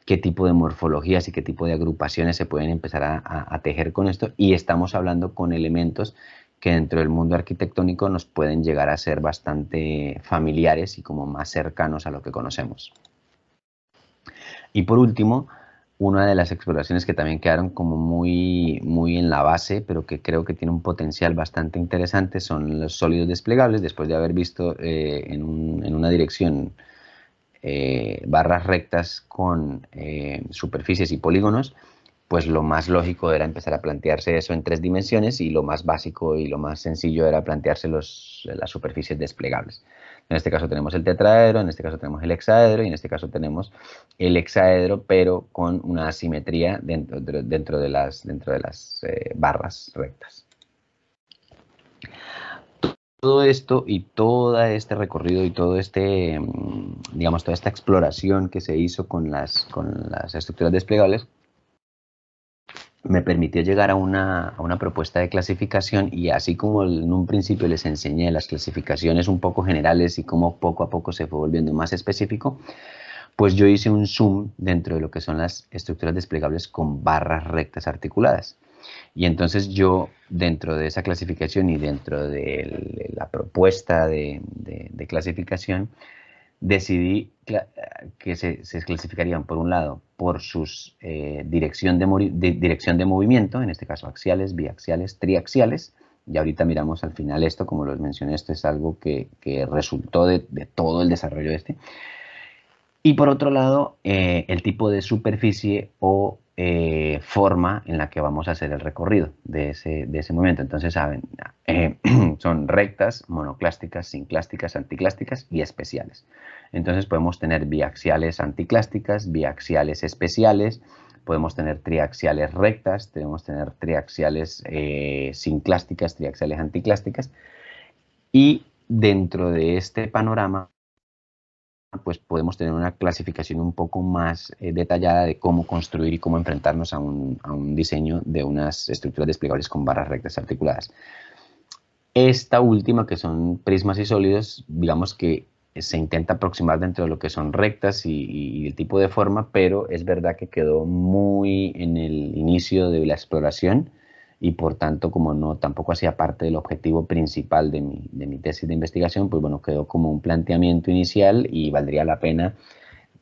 qué tipo de morfologías y qué tipo de agrupaciones se pueden empezar a, a tejer con esto. Y estamos hablando con elementos que dentro del mundo arquitectónico nos pueden llegar a ser bastante familiares y como más cercanos a lo que conocemos. Y por último, una de las exploraciones que también quedaron como muy, muy en la base, pero que creo que tiene un potencial bastante interesante, son los sólidos desplegables, después de haber visto eh, en, una dirección eh, barras rectas con eh, superficies y polígonos, pues lo más lógico era empezar a plantearse eso en tres dimensiones y lo más básico y lo más sencillo era plantearse las superficies desplegables. En este caso tenemos el tetraedro, en este caso tenemos el hexaedro y en este caso tenemos el hexaedro, pero con una asimetría dentro, dentro de las, dentro de las eh, barras rectas. Todo esto y todo este recorrido y todo este, mm, digamos, toda esta exploración que se hizo con las, con las estructuras desplegables me permitió llegar a una, propuesta de clasificación y así como en un principio les enseñé las clasificaciones un poco generales y cómo poco a poco se fue volviendo más específico, pues yo hice un zoom dentro de lo que son las estructuras desplegables con barras rectas articuladas. Y entonces yo, dentro de esa clasificación y dentro de la propuesta de clasificación, decidí que se, clasificarían, por un lado, por su eh, dirección, de, dirección de movimiento, en este caso axiales, biaxiales, triaxiales, y ahorita miramos al final esto, como los mencioné, esto es algo que, resultó de, todo el desarrollo de este. Y por otro lado, eh, el tipo de superficie o eh, forma en la que vamos a hacer el recorrido de ese, de ese movimiento. Entonces, saben, son rectas, monoclásticas, sinclásticas, anticlásticas y especiales. Entonces podemos tener biaxiales anticlásticas, biaxiales especiales, podemos tener triaxiales rectas, podemos tener triaxiales eh, sinclásticas, triaxiales anticlásticas. Y dentro de este panorama, pues podemos tener una clasificación un poco más eh, detallada de cómo construir y cómo enfrentarnos a un, a un diseño de unas estructuras desplegables con barras rectas articuladas. Esta última, que son prismas y sólidos, digamos que se intenta aproximar dentro de lo que son rectas y, el tipo de forma, pero es verdad que quedó muy en el inicio de la exploración y por tanto como no tampoco hacía parte del objetivo principal de mi, de mi tesis de investigación, pues bueno, quedó como un planteamiento inicial y valdría la pena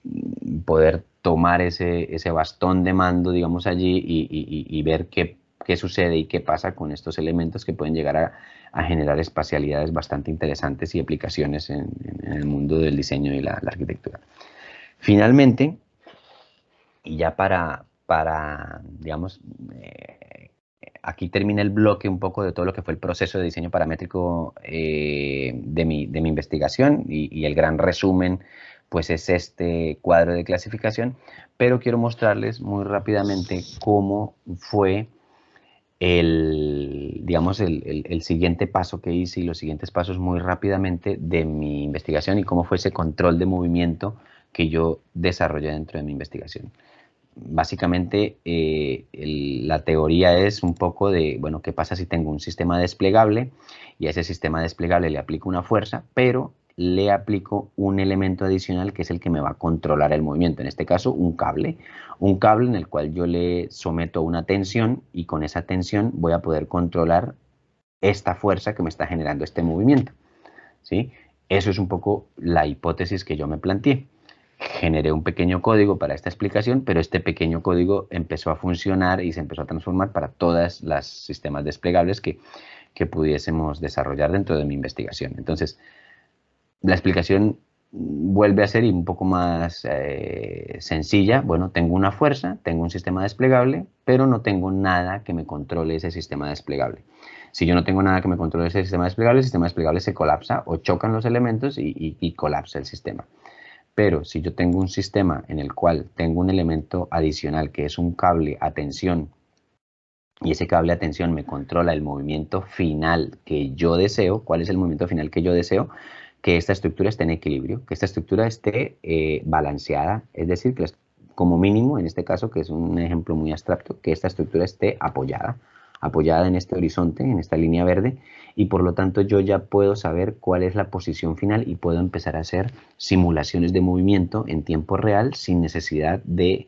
mm, poder tomar ese, ese bastón de mando, digamos, allí y, ver qué, qué sucede y qué pasa con estos elementos que pueden llegar a, a generar espacialidades bastante interesantes y aplicaciones en, el mundo del diseño y la, arquitectura. Finalmente, y ya para, para digamos, eh, aquí termina el bloque un poco de todo lo que fue el proceso de diseño paramétrico eh, de, mi, de, mi, investigación y, el gran resumen pues es este cuadro de clasificación, pero quiero mostrarles muy rápidamente cómo fue el, digamos, el, siguiente paso que hice y los siguientes pasos muy rápidamente de mi investigación y cómo fue ese control de movimiento que yo desarrollé dentro de mi investigación. Básicamente, eh, la teoría es un poco de, bueno, ¿qué pasa si tengo un sistema desplegable y a ese sistema desplegable le aplico una fuerza, pero le aplico un elemento adicional que es el que me va a controlar el movimiento, en este caso un cable, un cable en el cual yo le someto una tensión y con esa tensión voy a poder controlar esta fuerza que me está generando este movimiento. ¿sí? Eso es un poco la hipótesis que yo me planteé. Generé un pequeño código para esta explicación, pero este pequeño código empezó a funcionar y se empezó a transformar para todos los sistemas desplegables que, que pudiésemos desarrollar dentro de mi investigación. Entonces, la explicación vuelve a ser un poco más eh, sencilla. Bueno, tengo una fuerza, tengo un sistema desplegable, pero no tengo nada que me controle ese sistema desplegable. Si yo no tengo nada que me controle ese sistema desplegable, el sistema desplegable se colapsa o chocan los elementos y, colapsa el sistema. Pero si yo tengo un sistema en el cual tengo un elemento adicional que es un cable a tensión y ese cable a tensión me controla el movimiento final que yo deseo, ¿cuál es el movimiento final que yo deseo? que esta estructura esté en equilibrio, que esta estructura esté eh, balanceada, es decir, que como mínimo, en este caso, que es un ejemplo muy abstracto, que esta estructura esté apoyada, apoyada en este horizonte, en esta línea verde, y por lo tanto yo ya puedo saber cuál es la posición final y puedo empezar a hacer simulaciones de movimiento en tiempo real sin necesidad de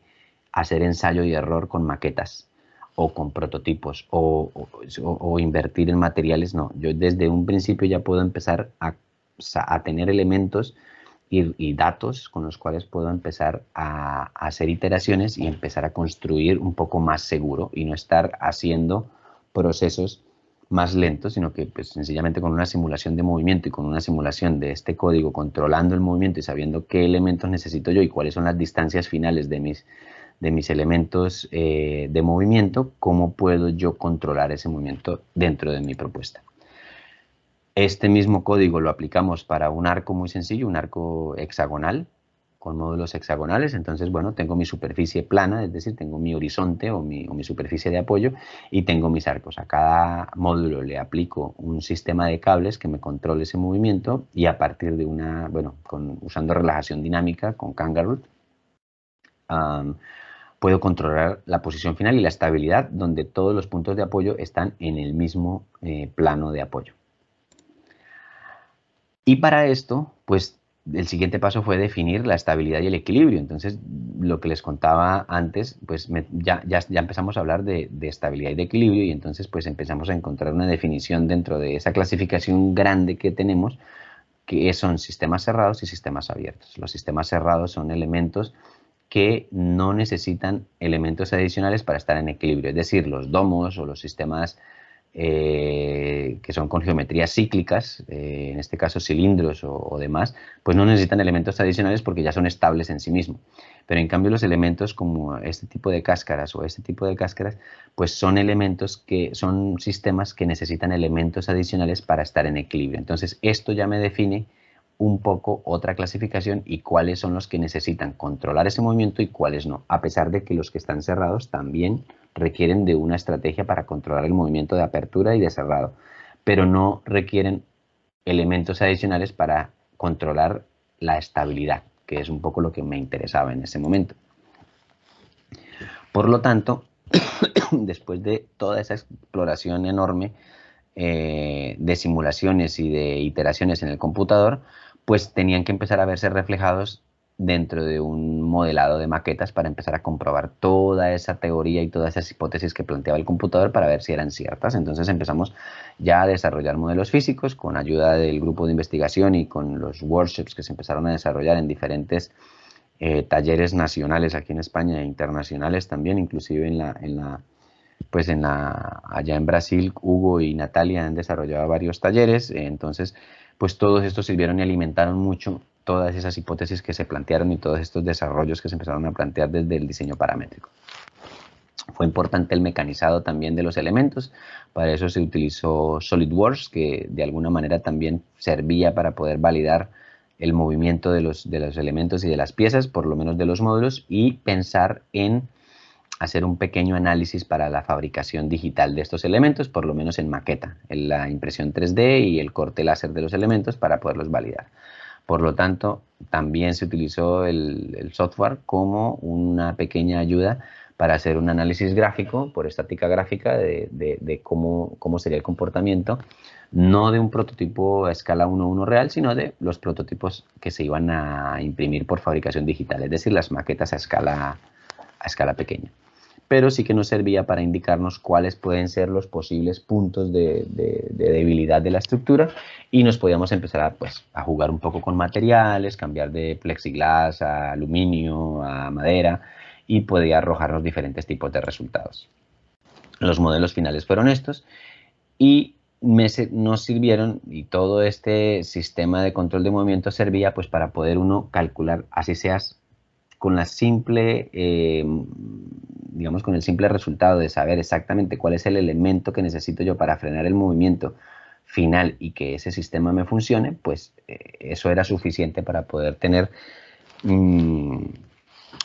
hacer ensayo y error con maquetas o con prototipos o, invertir en materiales, no. Yo desde un principio ya puedo empezar a, tener elementos y, datos con los cuales puedo empezar a, hacer iteraciones y empezar a construir un poco más seguro y no estar haciendo procesos más lentos, sino que pues, sencillamente con una simulación de movimiento y con una simulación de este código controlando el movimiento y sabiendo qué elementos necesito yo y cuáles son las distancias finales de mis, de mis elementos eh, de movimiento, cómo puedo yo controlar ese movimiento dentro de mi propuesta. Este mismo código lo aplicamos para un arco muy sencillo, un arco hexagonal, con módulos hexagonales, entonces, bueno, tengo mi superficie plana, es decir, tengo mi horizonte o mi, superficie de apoyo y tengo mis arcos. A cada módulo le aplico un sistema de cables que me controle ese movimiento y a partir de una, bueno, usando relajación dinámica con Kangaroo, puedo controlar la posición final y la estabilidad donde todos los puntos de apoyo están en el mismo eh, plano de apoyo. Y para esto, pues el siguiente paso fue definir la estabilidad y el equilibrio. Entonces, lo que les contaba antes, pues ya, empezamos a hablar de, de, estabilidad y de equilibrio y entonces pues empezamos a encontrar una definición dentro de esa clasificación grande que tenemos, que son sistemas cerrados y sistemas abiertos. Los sistemas cerrados son elementos que no necesitan elementos adicionales para estar en equilibrio, es decir, los domos o los sistemas eh, que son con geometrías cíclicas, eh, en este caso cilindros o, demás, pues no necesitan elementos adicionales porque ya son estables en sí mismos. Pero en cambio los elementos como este tipo de cáscaras o este tipo de cáscaras, pues son elementos que son sistemas que necesitan elementos adicionales para estar en equilibrio. Entonces esto ya me define un poco otra clasificación y cuáles son los que necesitan controlar ese movimiento y cuáles no, a pesar de que los que están cerrados también requieren de una estrategia para controlar el movimiento de apertura y de cerrado, pero no requieren elementos adicionales para controlar la estabilidad, que es un poco lo que me interesaba en ese momento. Por lo tanto, después de toda esa exploración enorme eh, de simulaciones y de iteraciones en el computador, pues tenían que empezar a verse reflejados dentro de un modelado de maquetas para empezar a comprobar toda esa teoría y todas esas hipótesis que planteaba el computador para ver si eran ciertas. Entonces empezamos ya a desarrollar modelos físicos con ayuda del grupo de investigación y con los workshops que se empezaron a desarrollar en diferentes eh, talleres nacionales aquí en España e internacionales también, inclusive en la, en la pues en la, allá en Brasil, Hugo y Natalia han desarrollado varios talleres, entonces pues todos estos sirvieron y alimentaron mucho todas esas hipótesis que se plantearon y todos estos desarrollos que se empezaron a plantear desde el diseño paramétrico. Fue importante el mecanizado también de los elementos, para eso se utilizó SolidWorks, que de alguna manera también servía para poder validar el movimiento de los, de los elementos y de las piezas, por lo menos de los módulos, y pensar en hacer un pequeño análisis para la fabricación digital de estos elementos, por lo menos en maqueta, en la impresión 3D y el corte láser de los elementos para poderlos validar. Por lo tanto, también se utilizó el, software como una pequeña ayuda para hacer un análisis gráfico por estática gráfica de, cómo, sería el comportamiento, no de un prototipo a escala 1-1 real, sino de los prototipos que se iban a imprimir por fabricación digital, es decir, las maquetas a escala pequeña pero sí que nos servía para indicarnos cuáles pueden ser los posibles puntos de, debilidad de la estructura y nos podíamos empezar a, pues, a jugar un poco con materiales, cambiar de plexiglas a aluminio, a madera y podía arrojarnos diferentes tipos de resultados. Los modelos finales fueron estos y nos sirvieron y todo este sistema de control de movimiento servía pues para poder uno calcular, así seas con la simple eh, digamos, con el simple resultado de saber exactamente cuál es el elemento que necesito yo para frenar el movimiento final y que ese sistema me funcione, pues eh, eso era suficiente para poder tener mm,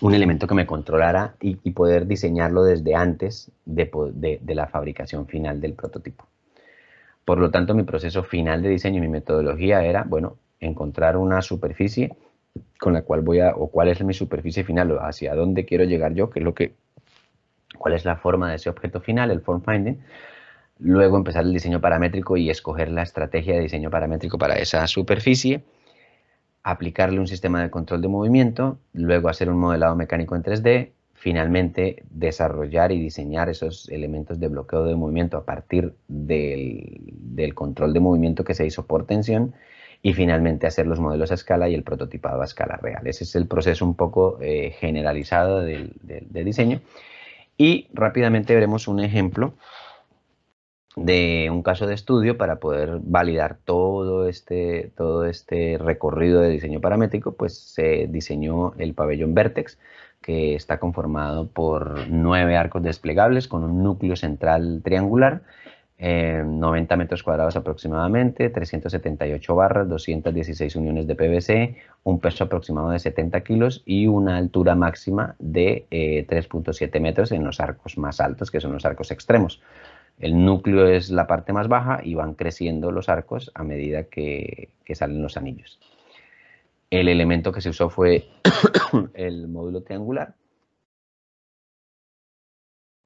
un elemento que me controlara y, poder diseñarlo desde antes de, de, la fabricación final del prototipo. Por lo tanto, mi proceso final de diseño y mi metodología era, bueno, encontrar una superficie con la cual voy a, o cuál es mi superficie final, o hacia dónde quiero llegar yo, que es lo que cuál es la forma de ese objeto final, el form finding, luego empezar el diseño paramétrico y escoger la estrategia de diseño paramétrico para esa superficie, aplicarle un sistema de control de movimiento, luego hacer un modelado mecánico en 3D, finalmente desarrollar y diseñar esos elementos de bloqueo de movimiento a partir del, control de movimiento que se hizo por tensión y finalmente hacer los modelos a escala y el prototipado a escala real. Ese es el proceso un poco eh, generalizado del, de diseño. Y rápidamente veremos un ejemplo de un caso de estudio para poder validar todo este, todo este recorrido de diseño paramétrico, pues se diseñó el pabellón Vertex, que está conformado por nueve arcos desplegables con un núcleo central triangular, 90 eh, metros cuadrados aproximadamente, 378 barras, 216 uniones de PVC, un peso aproximado de 70 kilos y una altura máxima de 3.7 eh, metros en los arcos más altos, que son los arcos extremos. El núcleo es la parte más baja y van creciendo los arcos a medida que salen los anillos. El elemento que se usó fue el módulo triangular.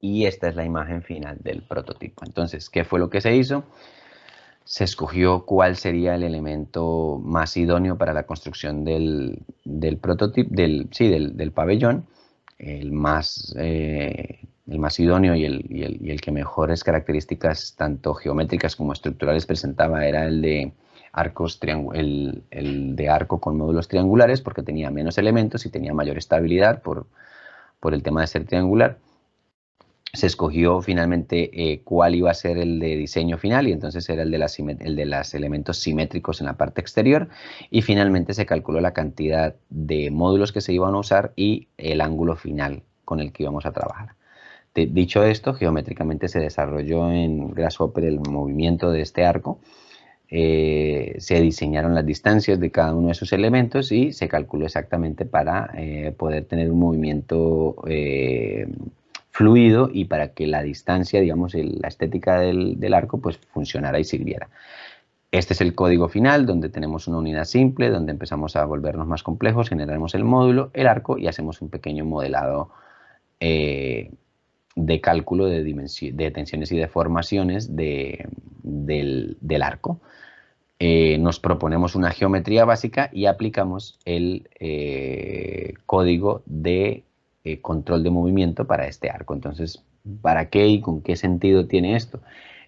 Y esta es la imagen final del prototipo. Entonces, ¿qué fue lo que se hizo? Se escogió cuál sería el elemento más idóneo para la construcción del, prototipo, del, sí, del, pabellón, el más, eh, el más idóneo y el, y el que mejores características tanto geométricas como estructurales presentaba era el de arcos el, el, de arco con módulos triangulares porque tenía menos elementos y tenía mayor estabilidad por, por el tema de ser triangular. Se escogió finalmente eh, cuál iba a ser el de diseño final y entonces era el de, las, el de los elementos simétricos en la parte exterior y finalmente se calculó la cantidad de módulos que se iban a usar y el ángulo final con el que íbamos a trabajar. dicho esto, geométricamente se desarrolló en Grasshopper el movimiento de este arco eh, se diseñaron las distancias de cada uno de esos elementos y se calculó exactamente para eh, poder tener un movimiento fluido y para que la distancia, digamos, la estética del, arco, pues funcionara y sirviera. Este es el código final donde tenemos una unidad simple, donde empezamos a volvernos más complejos, generamos el módulo, el arco y hacemos un pequeño modelado de cálculo de, tensiones y deformaciones de, del, arco. Eh, nos proponemos una geometría básica y aplicamos el eh, código de eh, control de movimiento para este arco. Entonces, ¿para qué y con qué sentido tiene esto?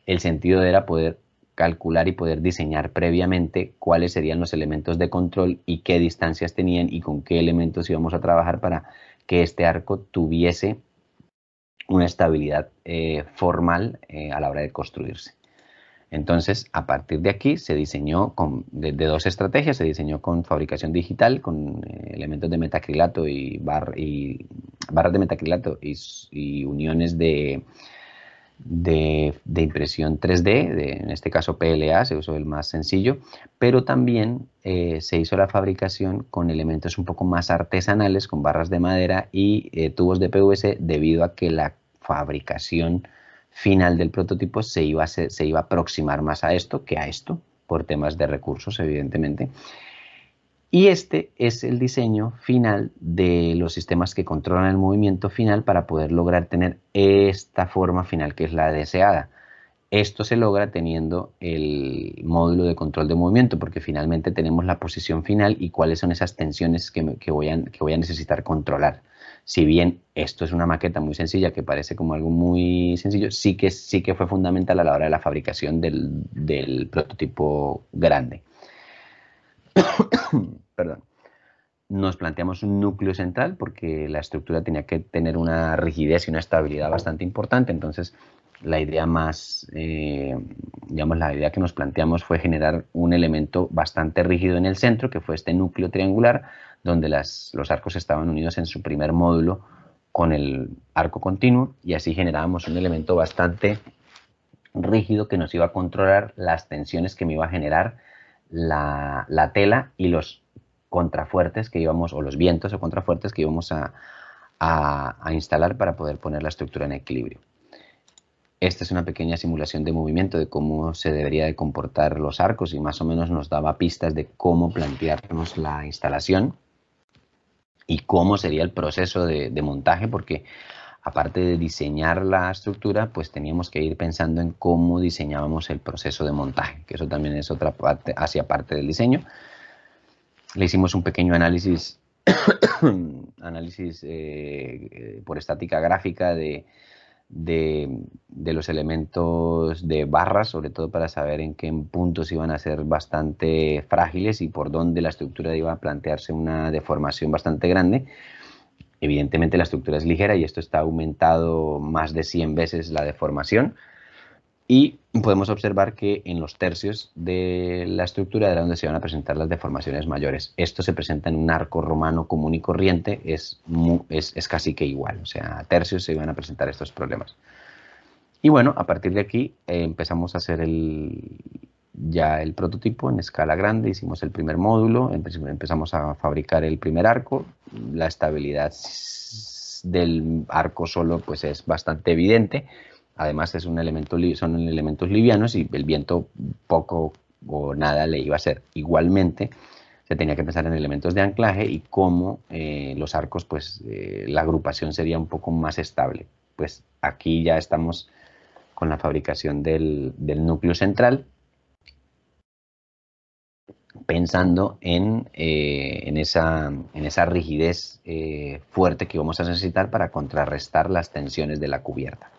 El sentido era poder calcular y poder diseñar previamente cuáles serían los elementos de control y qué distancias tenían y con qué elementos íbamos a trabajar para que este arco tuviese una estabilidad eh, formal eh, a la hora de construirse. Entonces, a partir de aquí se diseñó con, de, dos estrategias, se diseñó con fabricación digital, con eh, elementos de metacrilato y, y barras de metacrilato y, uniones de, de, impresión 3D, en este caso PLA, se usó el más sencillo, pero también se hizo la fabricación con elementos un poco más artesanales, con barras de madera y tubos de PVC, debido a que la fabricación final del prototipo se iba, a se iba a aproximar más a esto que a esto, por temas de recursos, evidentemente. Y este es el diseño final de los sistemas que controlan el movimiento final para poder lograr tener esta forma final que es la deseada. Esto se logra teniendo el módulo de control de movimiento porque finalmente tenemos la posición final y cuáles son esas tensiones que, voy, a, que voy a necesitar controlar si bien esto es una maqueta muy sencilla que parece como algo muy sencillo, sí que, sí que fue fundamental a la hora de la fabricación del, prototipo grande. Perdón. Nos planteamos un núcleo central porque la estructura tenía que tener una rigidez y una estabilidad bastante importante, entonces la idea más, eh, digamos, la idea que nos planteamos fue generar un elemento bastante rígido en el centro, que fue este núcleo triangular, donde los arcos estaban unidos en su primer módulo con el arco continuo y así generábamos un elemento bastante rígido que nos iba a controlar las tensiones que me iba a generar la, tela y los contrafuertes que íbamos, o los vientos o contrafuertes que íbamos a, a instalar para poder poner la estructura en equilibrio. Esta es una pequeña simulación de movimiento de cómo se debería de comportar los arcos y más o menos nos daba pistas de cómo plantearnos la instalación y cómo sería el proceso de, montaje, porque aparte de diseñar la estructura, pues teníamos que ir pensando en cómo diseñábamos el proceso de montaje, que eso también es otra parte, hacia parte del diseño. Le hicimos un pequeño análisis análisis eh, por estática gráfica de, de, los elementos de barras, sobre todo para saber en qué puntos iban a ser bastante frágiles y por dónde la estructura iba a plantearse una deformación bastante grande. Evidentemente la estructura es ligera y esto está aumentado más de 100 veces la deformación, y podemos observar que en los tercios de la estructura era donde se van a presentar las deformaciones mayores. Esto se presenta en un arco romano común y corriente, es, es, casi que igual, o sea, a tercios se van a presentar estos problemas. Y bueno, a partir de aquí eh, empezamos a hacer el, ya el prototipo en escala grande, hicimos el primer módulo, empezamos a fabricar el primer arco, la estabilidad del arco solo pues es bastante evidente, Además es un elemento, son elementos livianos y el viento poco o nada le iba a hacer. Igualmente, se tenía que pensar en elementos de anclaje y cómo eh, los arcos, pues eh, la agrupación sería un poco más estable. Pues aquí ya estamos con la fabricación del, núcleo central, pensando en, eh, esa, rigidez fuerte que vamos a necesitar para contrarrestar las tensiones de la cubierta.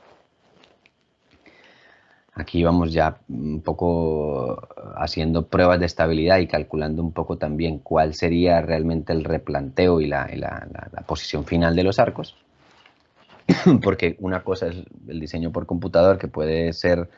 Aquí vamos ya un poco haciendo pruebas de estabilidad y calculando un poco también cuál sería realmente el replanteo y la, posición final de los arcos. Porque una cosa es el diseño por computador que puede ser,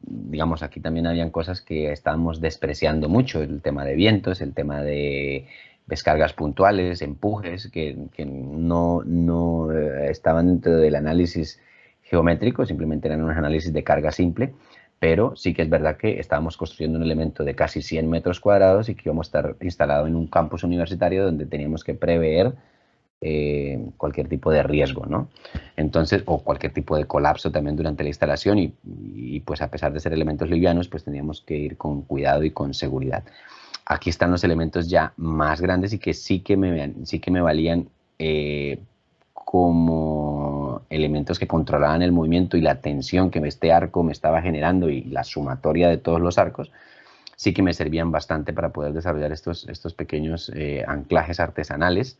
digamos, aquí también habían cosas que estábamos despreciando mucho, el tema de vientos, el tema de descargas puntuales, empujes, que, no, no eh, estaban dentro del análisis geométrico, simplemente eran unos análisis de carga simple, pero sí que es verdad que estábamos construyendo un elemento de casi 100 metros cuadrados y que íbamos a estar instalado en un campus universitario donde teníamos que prever eh, cualquier tipo de riesgo, ¿no? Entonces, o cualquier tipo de colapso también durante la instalación y, pues a pesar de ser elementos livianos, pues teníamos que ir con cuidado y con seguridad. Aquí están los elementos ya más grandes y que sí que me, sí que me valían eh, como elementos que controlaban el movimiento y la tensión que este arco me estaba generando y la sumatoria de todos los arcos, sí que me servían bastante para poder desarrollar estos, estos pequeños eh, anclajes artesanales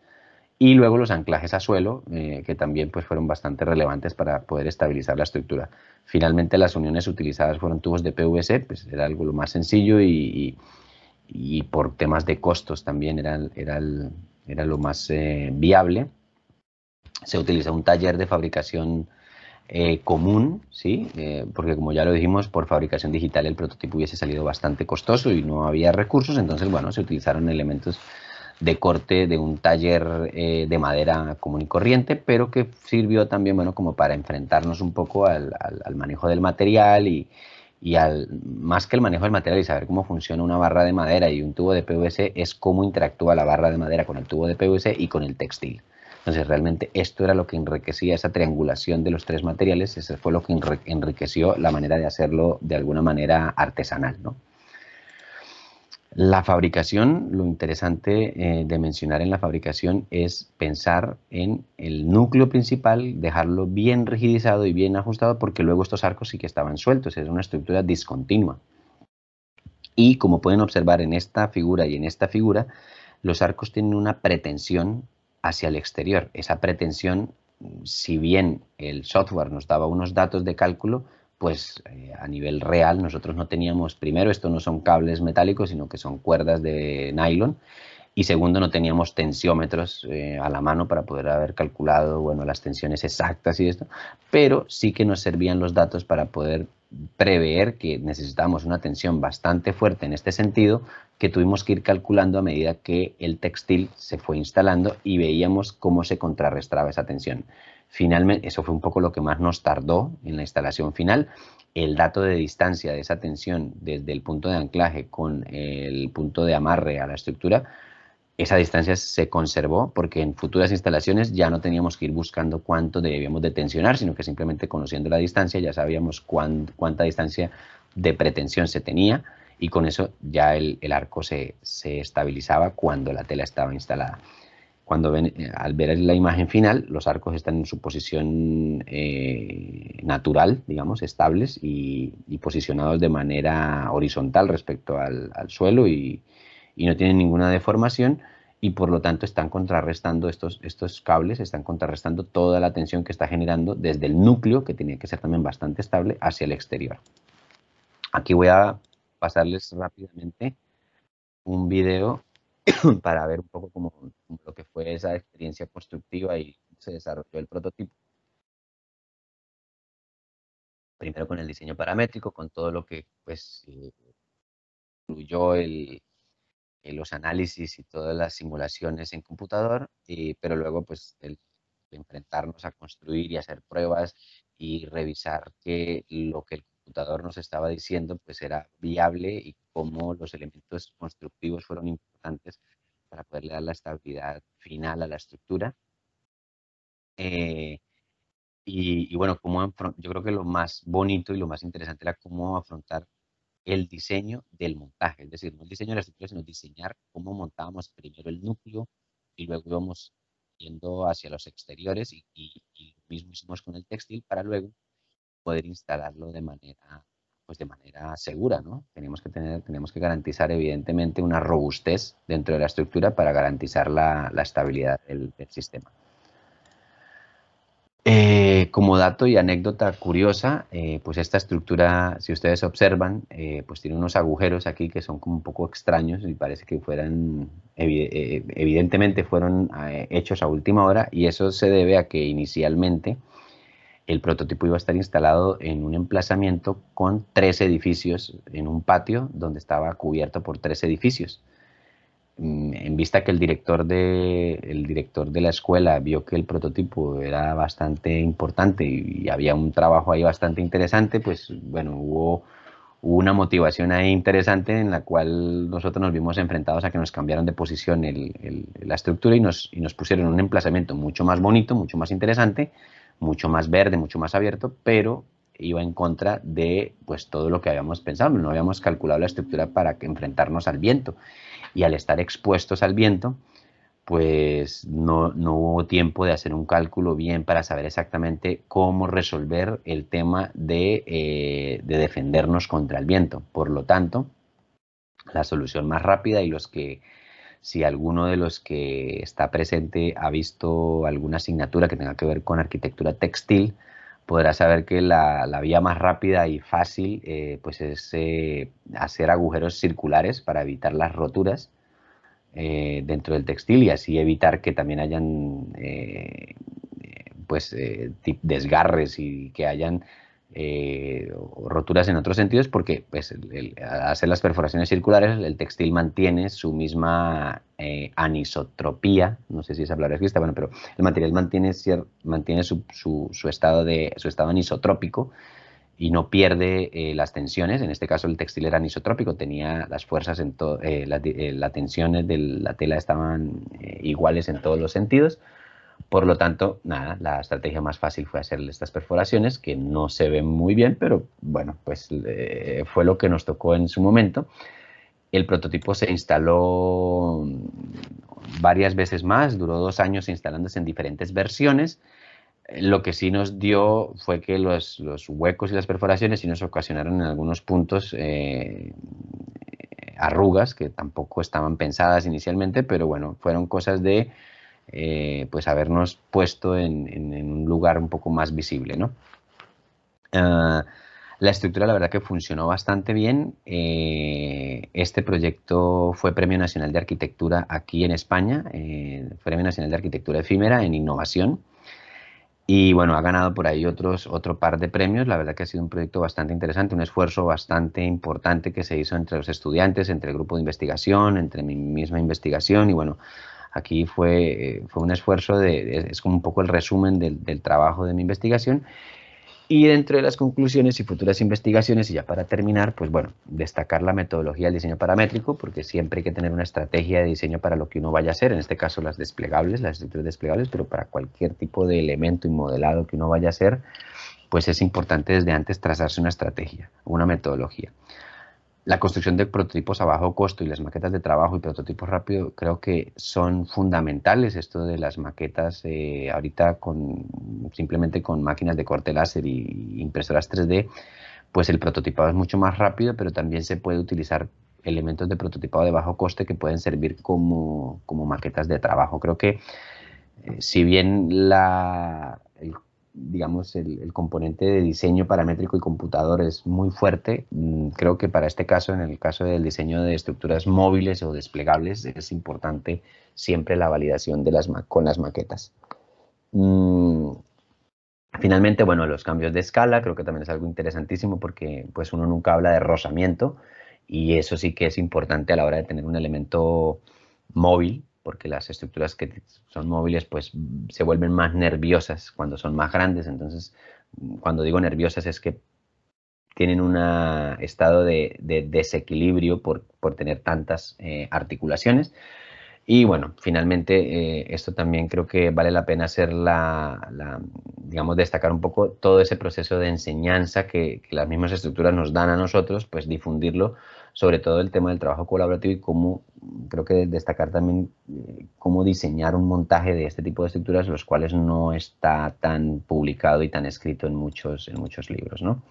y luego los anclajes a suelo, eh, que también pues, fueron bastante relevantes para poder estabilizar la estructura. Finalmente las uniones utilizadas fueron tubos de PVC, pues era algo lo más sencillo y, y, por temas de costos también era, era, era lo más eh, viable se utiliza un taller de fabricación eh, común, ¿sí? Eh, porque como ya lo dijimos, por fabricación digital el prototipo hubiese salido bastante costoso y no había recursos, entonces, bueno, se utilizaron elementos de corte de un taller eh, de madera común y corriente, pero que sirvió también, bueno, como para enfrentarnos un poco al, manejo del material y, y, al, más que el manejo del material y saber cómo funciona una barra de madera y un tubo de PVC, es cómo interactúa la barra de madera con el tubo de PVC y con el textil. Entonces, realmente esto era lo que enriquecía esa triangulación de los tres materiales, eso fue lo que enriqueció la manera de hacerlo de alguna manera artesanal. ¿no? La fabricación, lo interesante eh, de mencionar en la fabricación es pensar en el núcleo principal, dejarlo bien rigidizado y bien ajustado, porque luego estos arcos sí que estaban sueltos, es una estructura discontinua. Y como pueden observar en esta figura y en esta figura, los arcos tienen una pretensión hacia el exterior. Esa pretensión, si bien el software nos daba unos datos de cálculo, pues eh, a nivel real nosotros no teníamos, primero, esto no son cables metálicos, sino que son cuerdas de nylon, y segundo, no teníamos tensiómetros eh, a la mano para poder haber calculado, bueno, las tensiones exactas y esto, pero sí que nos servían los datos para poder prever que necesitábamos una tensión bastante fuerte en este sentido, que tuvimos que ir calculando a medida que el textil se fue instalando y veíamos cómo se contrarrestaba esa tensión. Finalmente, eso fue un poco lo que más nos tardó en la instalación final. El dato de distancia de esa tensión desde el punto de anclaje con el punto de amarre a la estructura esa distancia se conservó porque en futuras instalaciones ya no teníamos que ir buscando cuánto debíamos de tensionar, sino que simplemente conociendo la distancia ya sabíamos cuánta distancia de pretensión se tenía y con eso ya el, arco se, estabilizaba cuando la tela estaba instalada. Cuando ven, eh, al ver la imagen final, los arcos están en su posición eh, natural, digamos, estables y, posicionados de manera horizontal respecto al suelo y, y no tienen ninguna deformación y por lo tanto están contrarrestando estos, estos cables, están contrarrestando toda la tensión que está generando desde el núcleo, que tiene que ser también bastante estable, hacia el exterior. Aquí voy a pasarles rápidamente un video para ver un poco cómo, lo que fue esa experiencia constructiva y se desarrolló el prototipo. Primero con el diseño paramétrico, con todo lo que pues eh, incluyó el, los análisis y todas las simulaciones en computador, pero luego pues enfrentarnos a construir y hacer pruebas y revisar que lo que el computador nos estaba diciendo pues era viable y cómo los elementos constructivos fueron importantes para poderle dar la estabilidad final a la estructura. Eh, y, bueno, cómo yo creo que lo más bonito y lo más interesante era cómo afrontar el diseño del montaje, es decir, no el diseño de la estructura, sino diseñar cómo montábamos primero el núcleo y luego íbamos yendo hacia los exteriores y, lo mismo hicimos con el textil para luego poder instalarlo de manera pues de manera segura, ¿no? Tenemos que tener, tenemos que garantizar evidentemente una robustez dentro de la estructura para garantizar la, estabilidad del sistema. Eh, como dato y anécdota curiosa, eh, pues esta estructura, si ustedes observan, eh, pues tiene unos agujeros aquí que son como un poco extraños y parece que fueran, evidentemente fueron hechos a última hora y eso se debe a que inicialmente el prototipo iba a estar instalado en un emplazamiento con tres edificios en un patio donde estaba cubierto por tres edificios. Mm, en vista que el director de, el director de la escuela vio que el prototipo era bastante importante y, había un trabajo ahí bastante interesante, pues bueno, hubo, una motivación ahí interesante en la cual nosotros nos vimos enfrentados a que nos cambiaran de posición la estructura y nos, y nos pusieron un emplazamiento mucho más bonito, mucho más interesante, mucho más verde, mucho más abierto, pero iba en contra de pues todo lo que habíamos pensado, no habíamos calculado la estructura para que enfrentarnos al viento y al estar expuestos al viento, pues no, hubo tiempo de hacer un cálculo bien para saber exactamente cómo resolver el tema de, eh, de defendernos contra el viento. Por lo tanto, la solución más rápida y los que si alguno de los que está presente ha visto alguna asignatura que tenga que ver con arquitectura textil, podrá saber que la, vía más rápida y fácil eh, pues es eh, hacer agujeros circulares para evitar las roturas eh, dentro del textil y así evitar que también hayan pues desgarres y que hayan eh, roturas en otros sentidos porque pues, el, hacer las perforaciones circulares el textil mantiene su misma eh, anisotropía, no sé si esa palabra existe, bueno, pero el material mantiene, mantiene su, su, estado de, su estado anisotrópico y no pierde eh, las tensiones, en este caso el textil era anisotrópico, tenía las fuerzas, en las tensiones de la tela estaban iguales en todos los sentidos, por lo tanto, nada, la estrategia más fácil fue hacerle estas perforaciones, que no se ven muy bien, pero bueno, pues eh, fue lo que nos tocó en su momento. El prototipo se instaló varias veces más, duró dos años instalándose en diferentes versiones. Lo que sí nos dio fue que los, huecos y las perforaciones sí nos ocasionaron en algunos puntos eh, arrugas que tampoco estaban pensadas inicialmente, pero bueno, fueron cosas de eh, pues habernos puesto en, un lugar un poco más visible, ¿no? Ah, la estructura, la verdad que funcionó bastante bien. Eh, este proyecto fue Premio Nacional de Arquitectura aquí en España, eh, Premio Nacional de Arquitectura Efímera en Innovación. Y bueno, ha ganado por ahí otros, otro par de premios. La verdad que ha sido un proyecto bastante interesante, un esfuerzo bastante importante que se hizo entre los estudiantes, entre el grupo de investigación, entre mi misma investigación y bueno, Aquí fue, fue un esfuerzo, de, es como un poco el resumen del, trabajo de mi investigación. Y dentro de las conclusiones y futuras investigaciones, y ya para terminar, pues bueno, destacar la metodología del diseño paramétrico, porque siempre hay que tener una estrategia de diseño para lo que uno vaya a hacer, en este caso las desplegables, las estructuras desplegables, pero para cualquier tipo de elemento y modelado que uno vaya a hacer, pues es importante desde antes trazarse una estrategia, una metodología la construcción de prototipos a bajo costo y las maquetas de trabajo y prototipos rápidos creo que son fundamentales. Esto de las maquetas eh, ahorita con simplemente con máquinas de corte láser y impresoras 3D, pues el prototipado es mucho más rápido, pero también se puede utilizar elementos de prototipado de bajo coste que pueden servir como, maquetas de trabajo. Creo que eh, si bien la, el, digamos, el, componente de diseño paramétrico y computador es muy fuerte, mm, creo que para este caso, en el caso del diseño de estructuras móviles o desplegables, es importante siempre la validación de las, con las maquetas. Mm, finalmente, bueno, los cambios de escala creo que también es algo interesantísimo porque pues uno nunca habla de rozamiento, y eso sí que es importante a la hora de tener un elemento móvil, porque las estructuras que son móviles pues se vuelven más nerviosas cuando son más grandes. Entonces, cuando digo nerviosas es que tienen un estado de, desequilibrio por, tener tantas eh, articulaciones. Y bueno, finalmente eh, esto también creo que vale la pena hacer la, digamos, destacar un poco todo ese proceso de enseñanza que, que, las mismas estructuras nos dan a nosotros, pues difundirlo sobre todo el tema del trabajo colaborativo y cómo, creo que destacar también eh, cómo diseñar un montaje de este tipo de estructuras, los cuales no está tan publicado y tan escrito en muchos, en muchos libros, ¿no?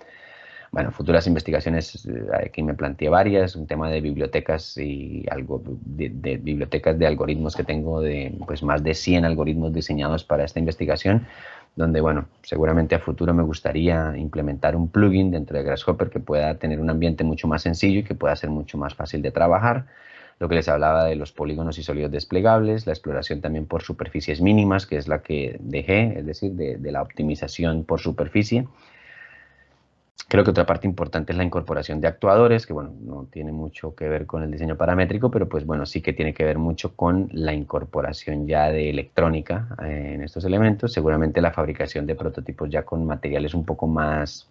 Bueno, futuras investigaciones, eh, aquí me planteé varias, un tema de bibliotecas y algo de, bibliotecas de algoritmos que tengo de pues más de 100 algoritmos diseñados para esta investigación donde, bueno, seguramente a futuro me gustaría implementar un plugin dentro de Grasshopper que pueda tener un ambiente mucho más sencillo y que pueda ser mucho más fácil de trabajar. Lo que les hablaba de los polígonos y sólidos desplegables, la exploración también por superficies mínimas, que es la que dejé, es decir, de la optimización por superficie Creo que otra parte importante es la incorporación de actuadores, que bueno, no tiene mucho que ver con el diseño paramétrico, pero pues bueno, sí que tiene que ver mucho con la incorporación ya de electrónica eh, en estos elementos. Seguramente la fabricación de prototipos ya con materiales un poco más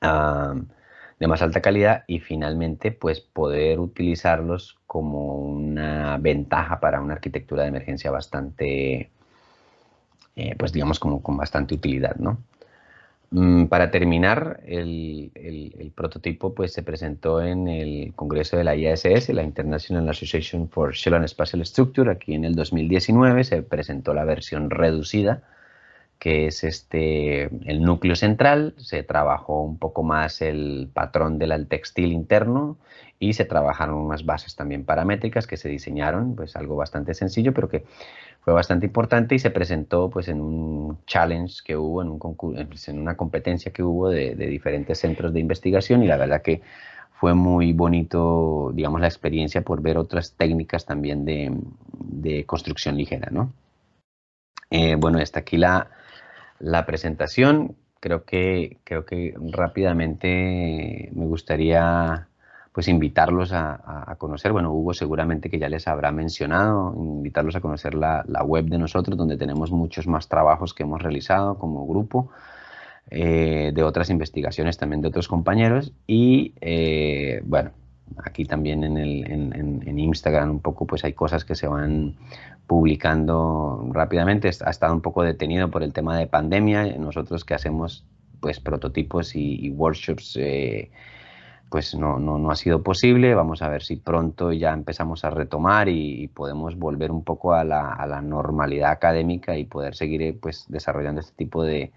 de más alta calidad y finalmente pues poder utilizarlos como una ventaja para una arquitectura de emergencia bastante, eh, pues digamos como con bastante utilidad, ¿no? Mm, para terminar, el, prototipo pues, se presentó en el Congreso de la IASS, la International Association for Shell and Spatial Structure, aquí en el 2019 se presentó la versión reducida, que es este, el núcleo central, se trabajó un poco más el patrón del textil interno y se trabajaron unas bases también paramétricas que se diseñaron, pues algo bastante sencillo, pero que fue bastante importante y se presentó pues en un challenge que hubo, en, un pues, en una competencia que hubo de, diferentes centros de investigación y la verdad que fue muy bonito, digamos, la experiencia por ver otras técnicas también de, construcción ligera, ¿no? Eh, bueno, está aquí la, la presentación. Creo que, creo que rápidamente me gustaría pues invitarlos a, conocer, bueno, Hugo seguramente que ya les habrá mencionado, invitarlos a conocer la, web de nosotros, donde tenemos muchos más trabajos que hemos realizado como grupo, eh, de otras investigaciones también de otros compañeros, y eh, bueno, aquí también en, el, en, Instagram un poco pues hay cosas que se van publicando rápidamente, ha estado un poco detenido por el tema de pandemia, nosotros que hacemos pues prototipos y, workshops eh, pues no, no, no, ha sido posible. Vamos a ver si pronto ya empezamos a retomar y, podemos volver un poco a la, a la, normalidad académica y poder seguir eh, pues, desarrollando este tipo de,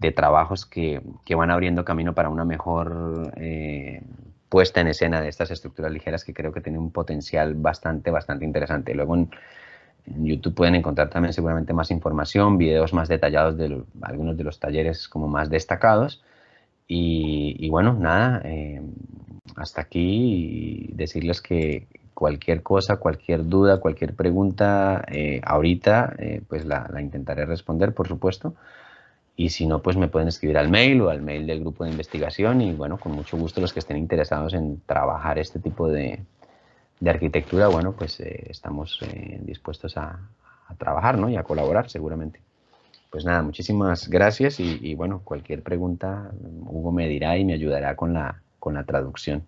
de trabajos que, que, van abriendo camino para una mejor eh, puesta en escena de estas estructuras ligeras que creo que tienen un potencial bastante, bastante interesante. Luego en, YouTube pueden encontrar también seguramente más información, videos más detallados de algunos de los talleres como más destacados y, bueno, nada, eh, hasta aquí decirles que cualquier cosa, cualquier duda, cualquier pregunta, eh, ahorita eh, pues la, intentaré responder, por supuesto. Y si no, pues me pueden escribir al mail o al mail del grupo de investigación y bueno, con mucho gusto los que estén interesados en trabajar este tipo de, arquitectura, bueno, pues estamos dispuestos a, trabajar ¿no? y a colaborar seguramente. Pues nada, muchísimas gracias y, bueno, cualquier pregunta Hugo me dirá y me ayudará con la, con la traducción.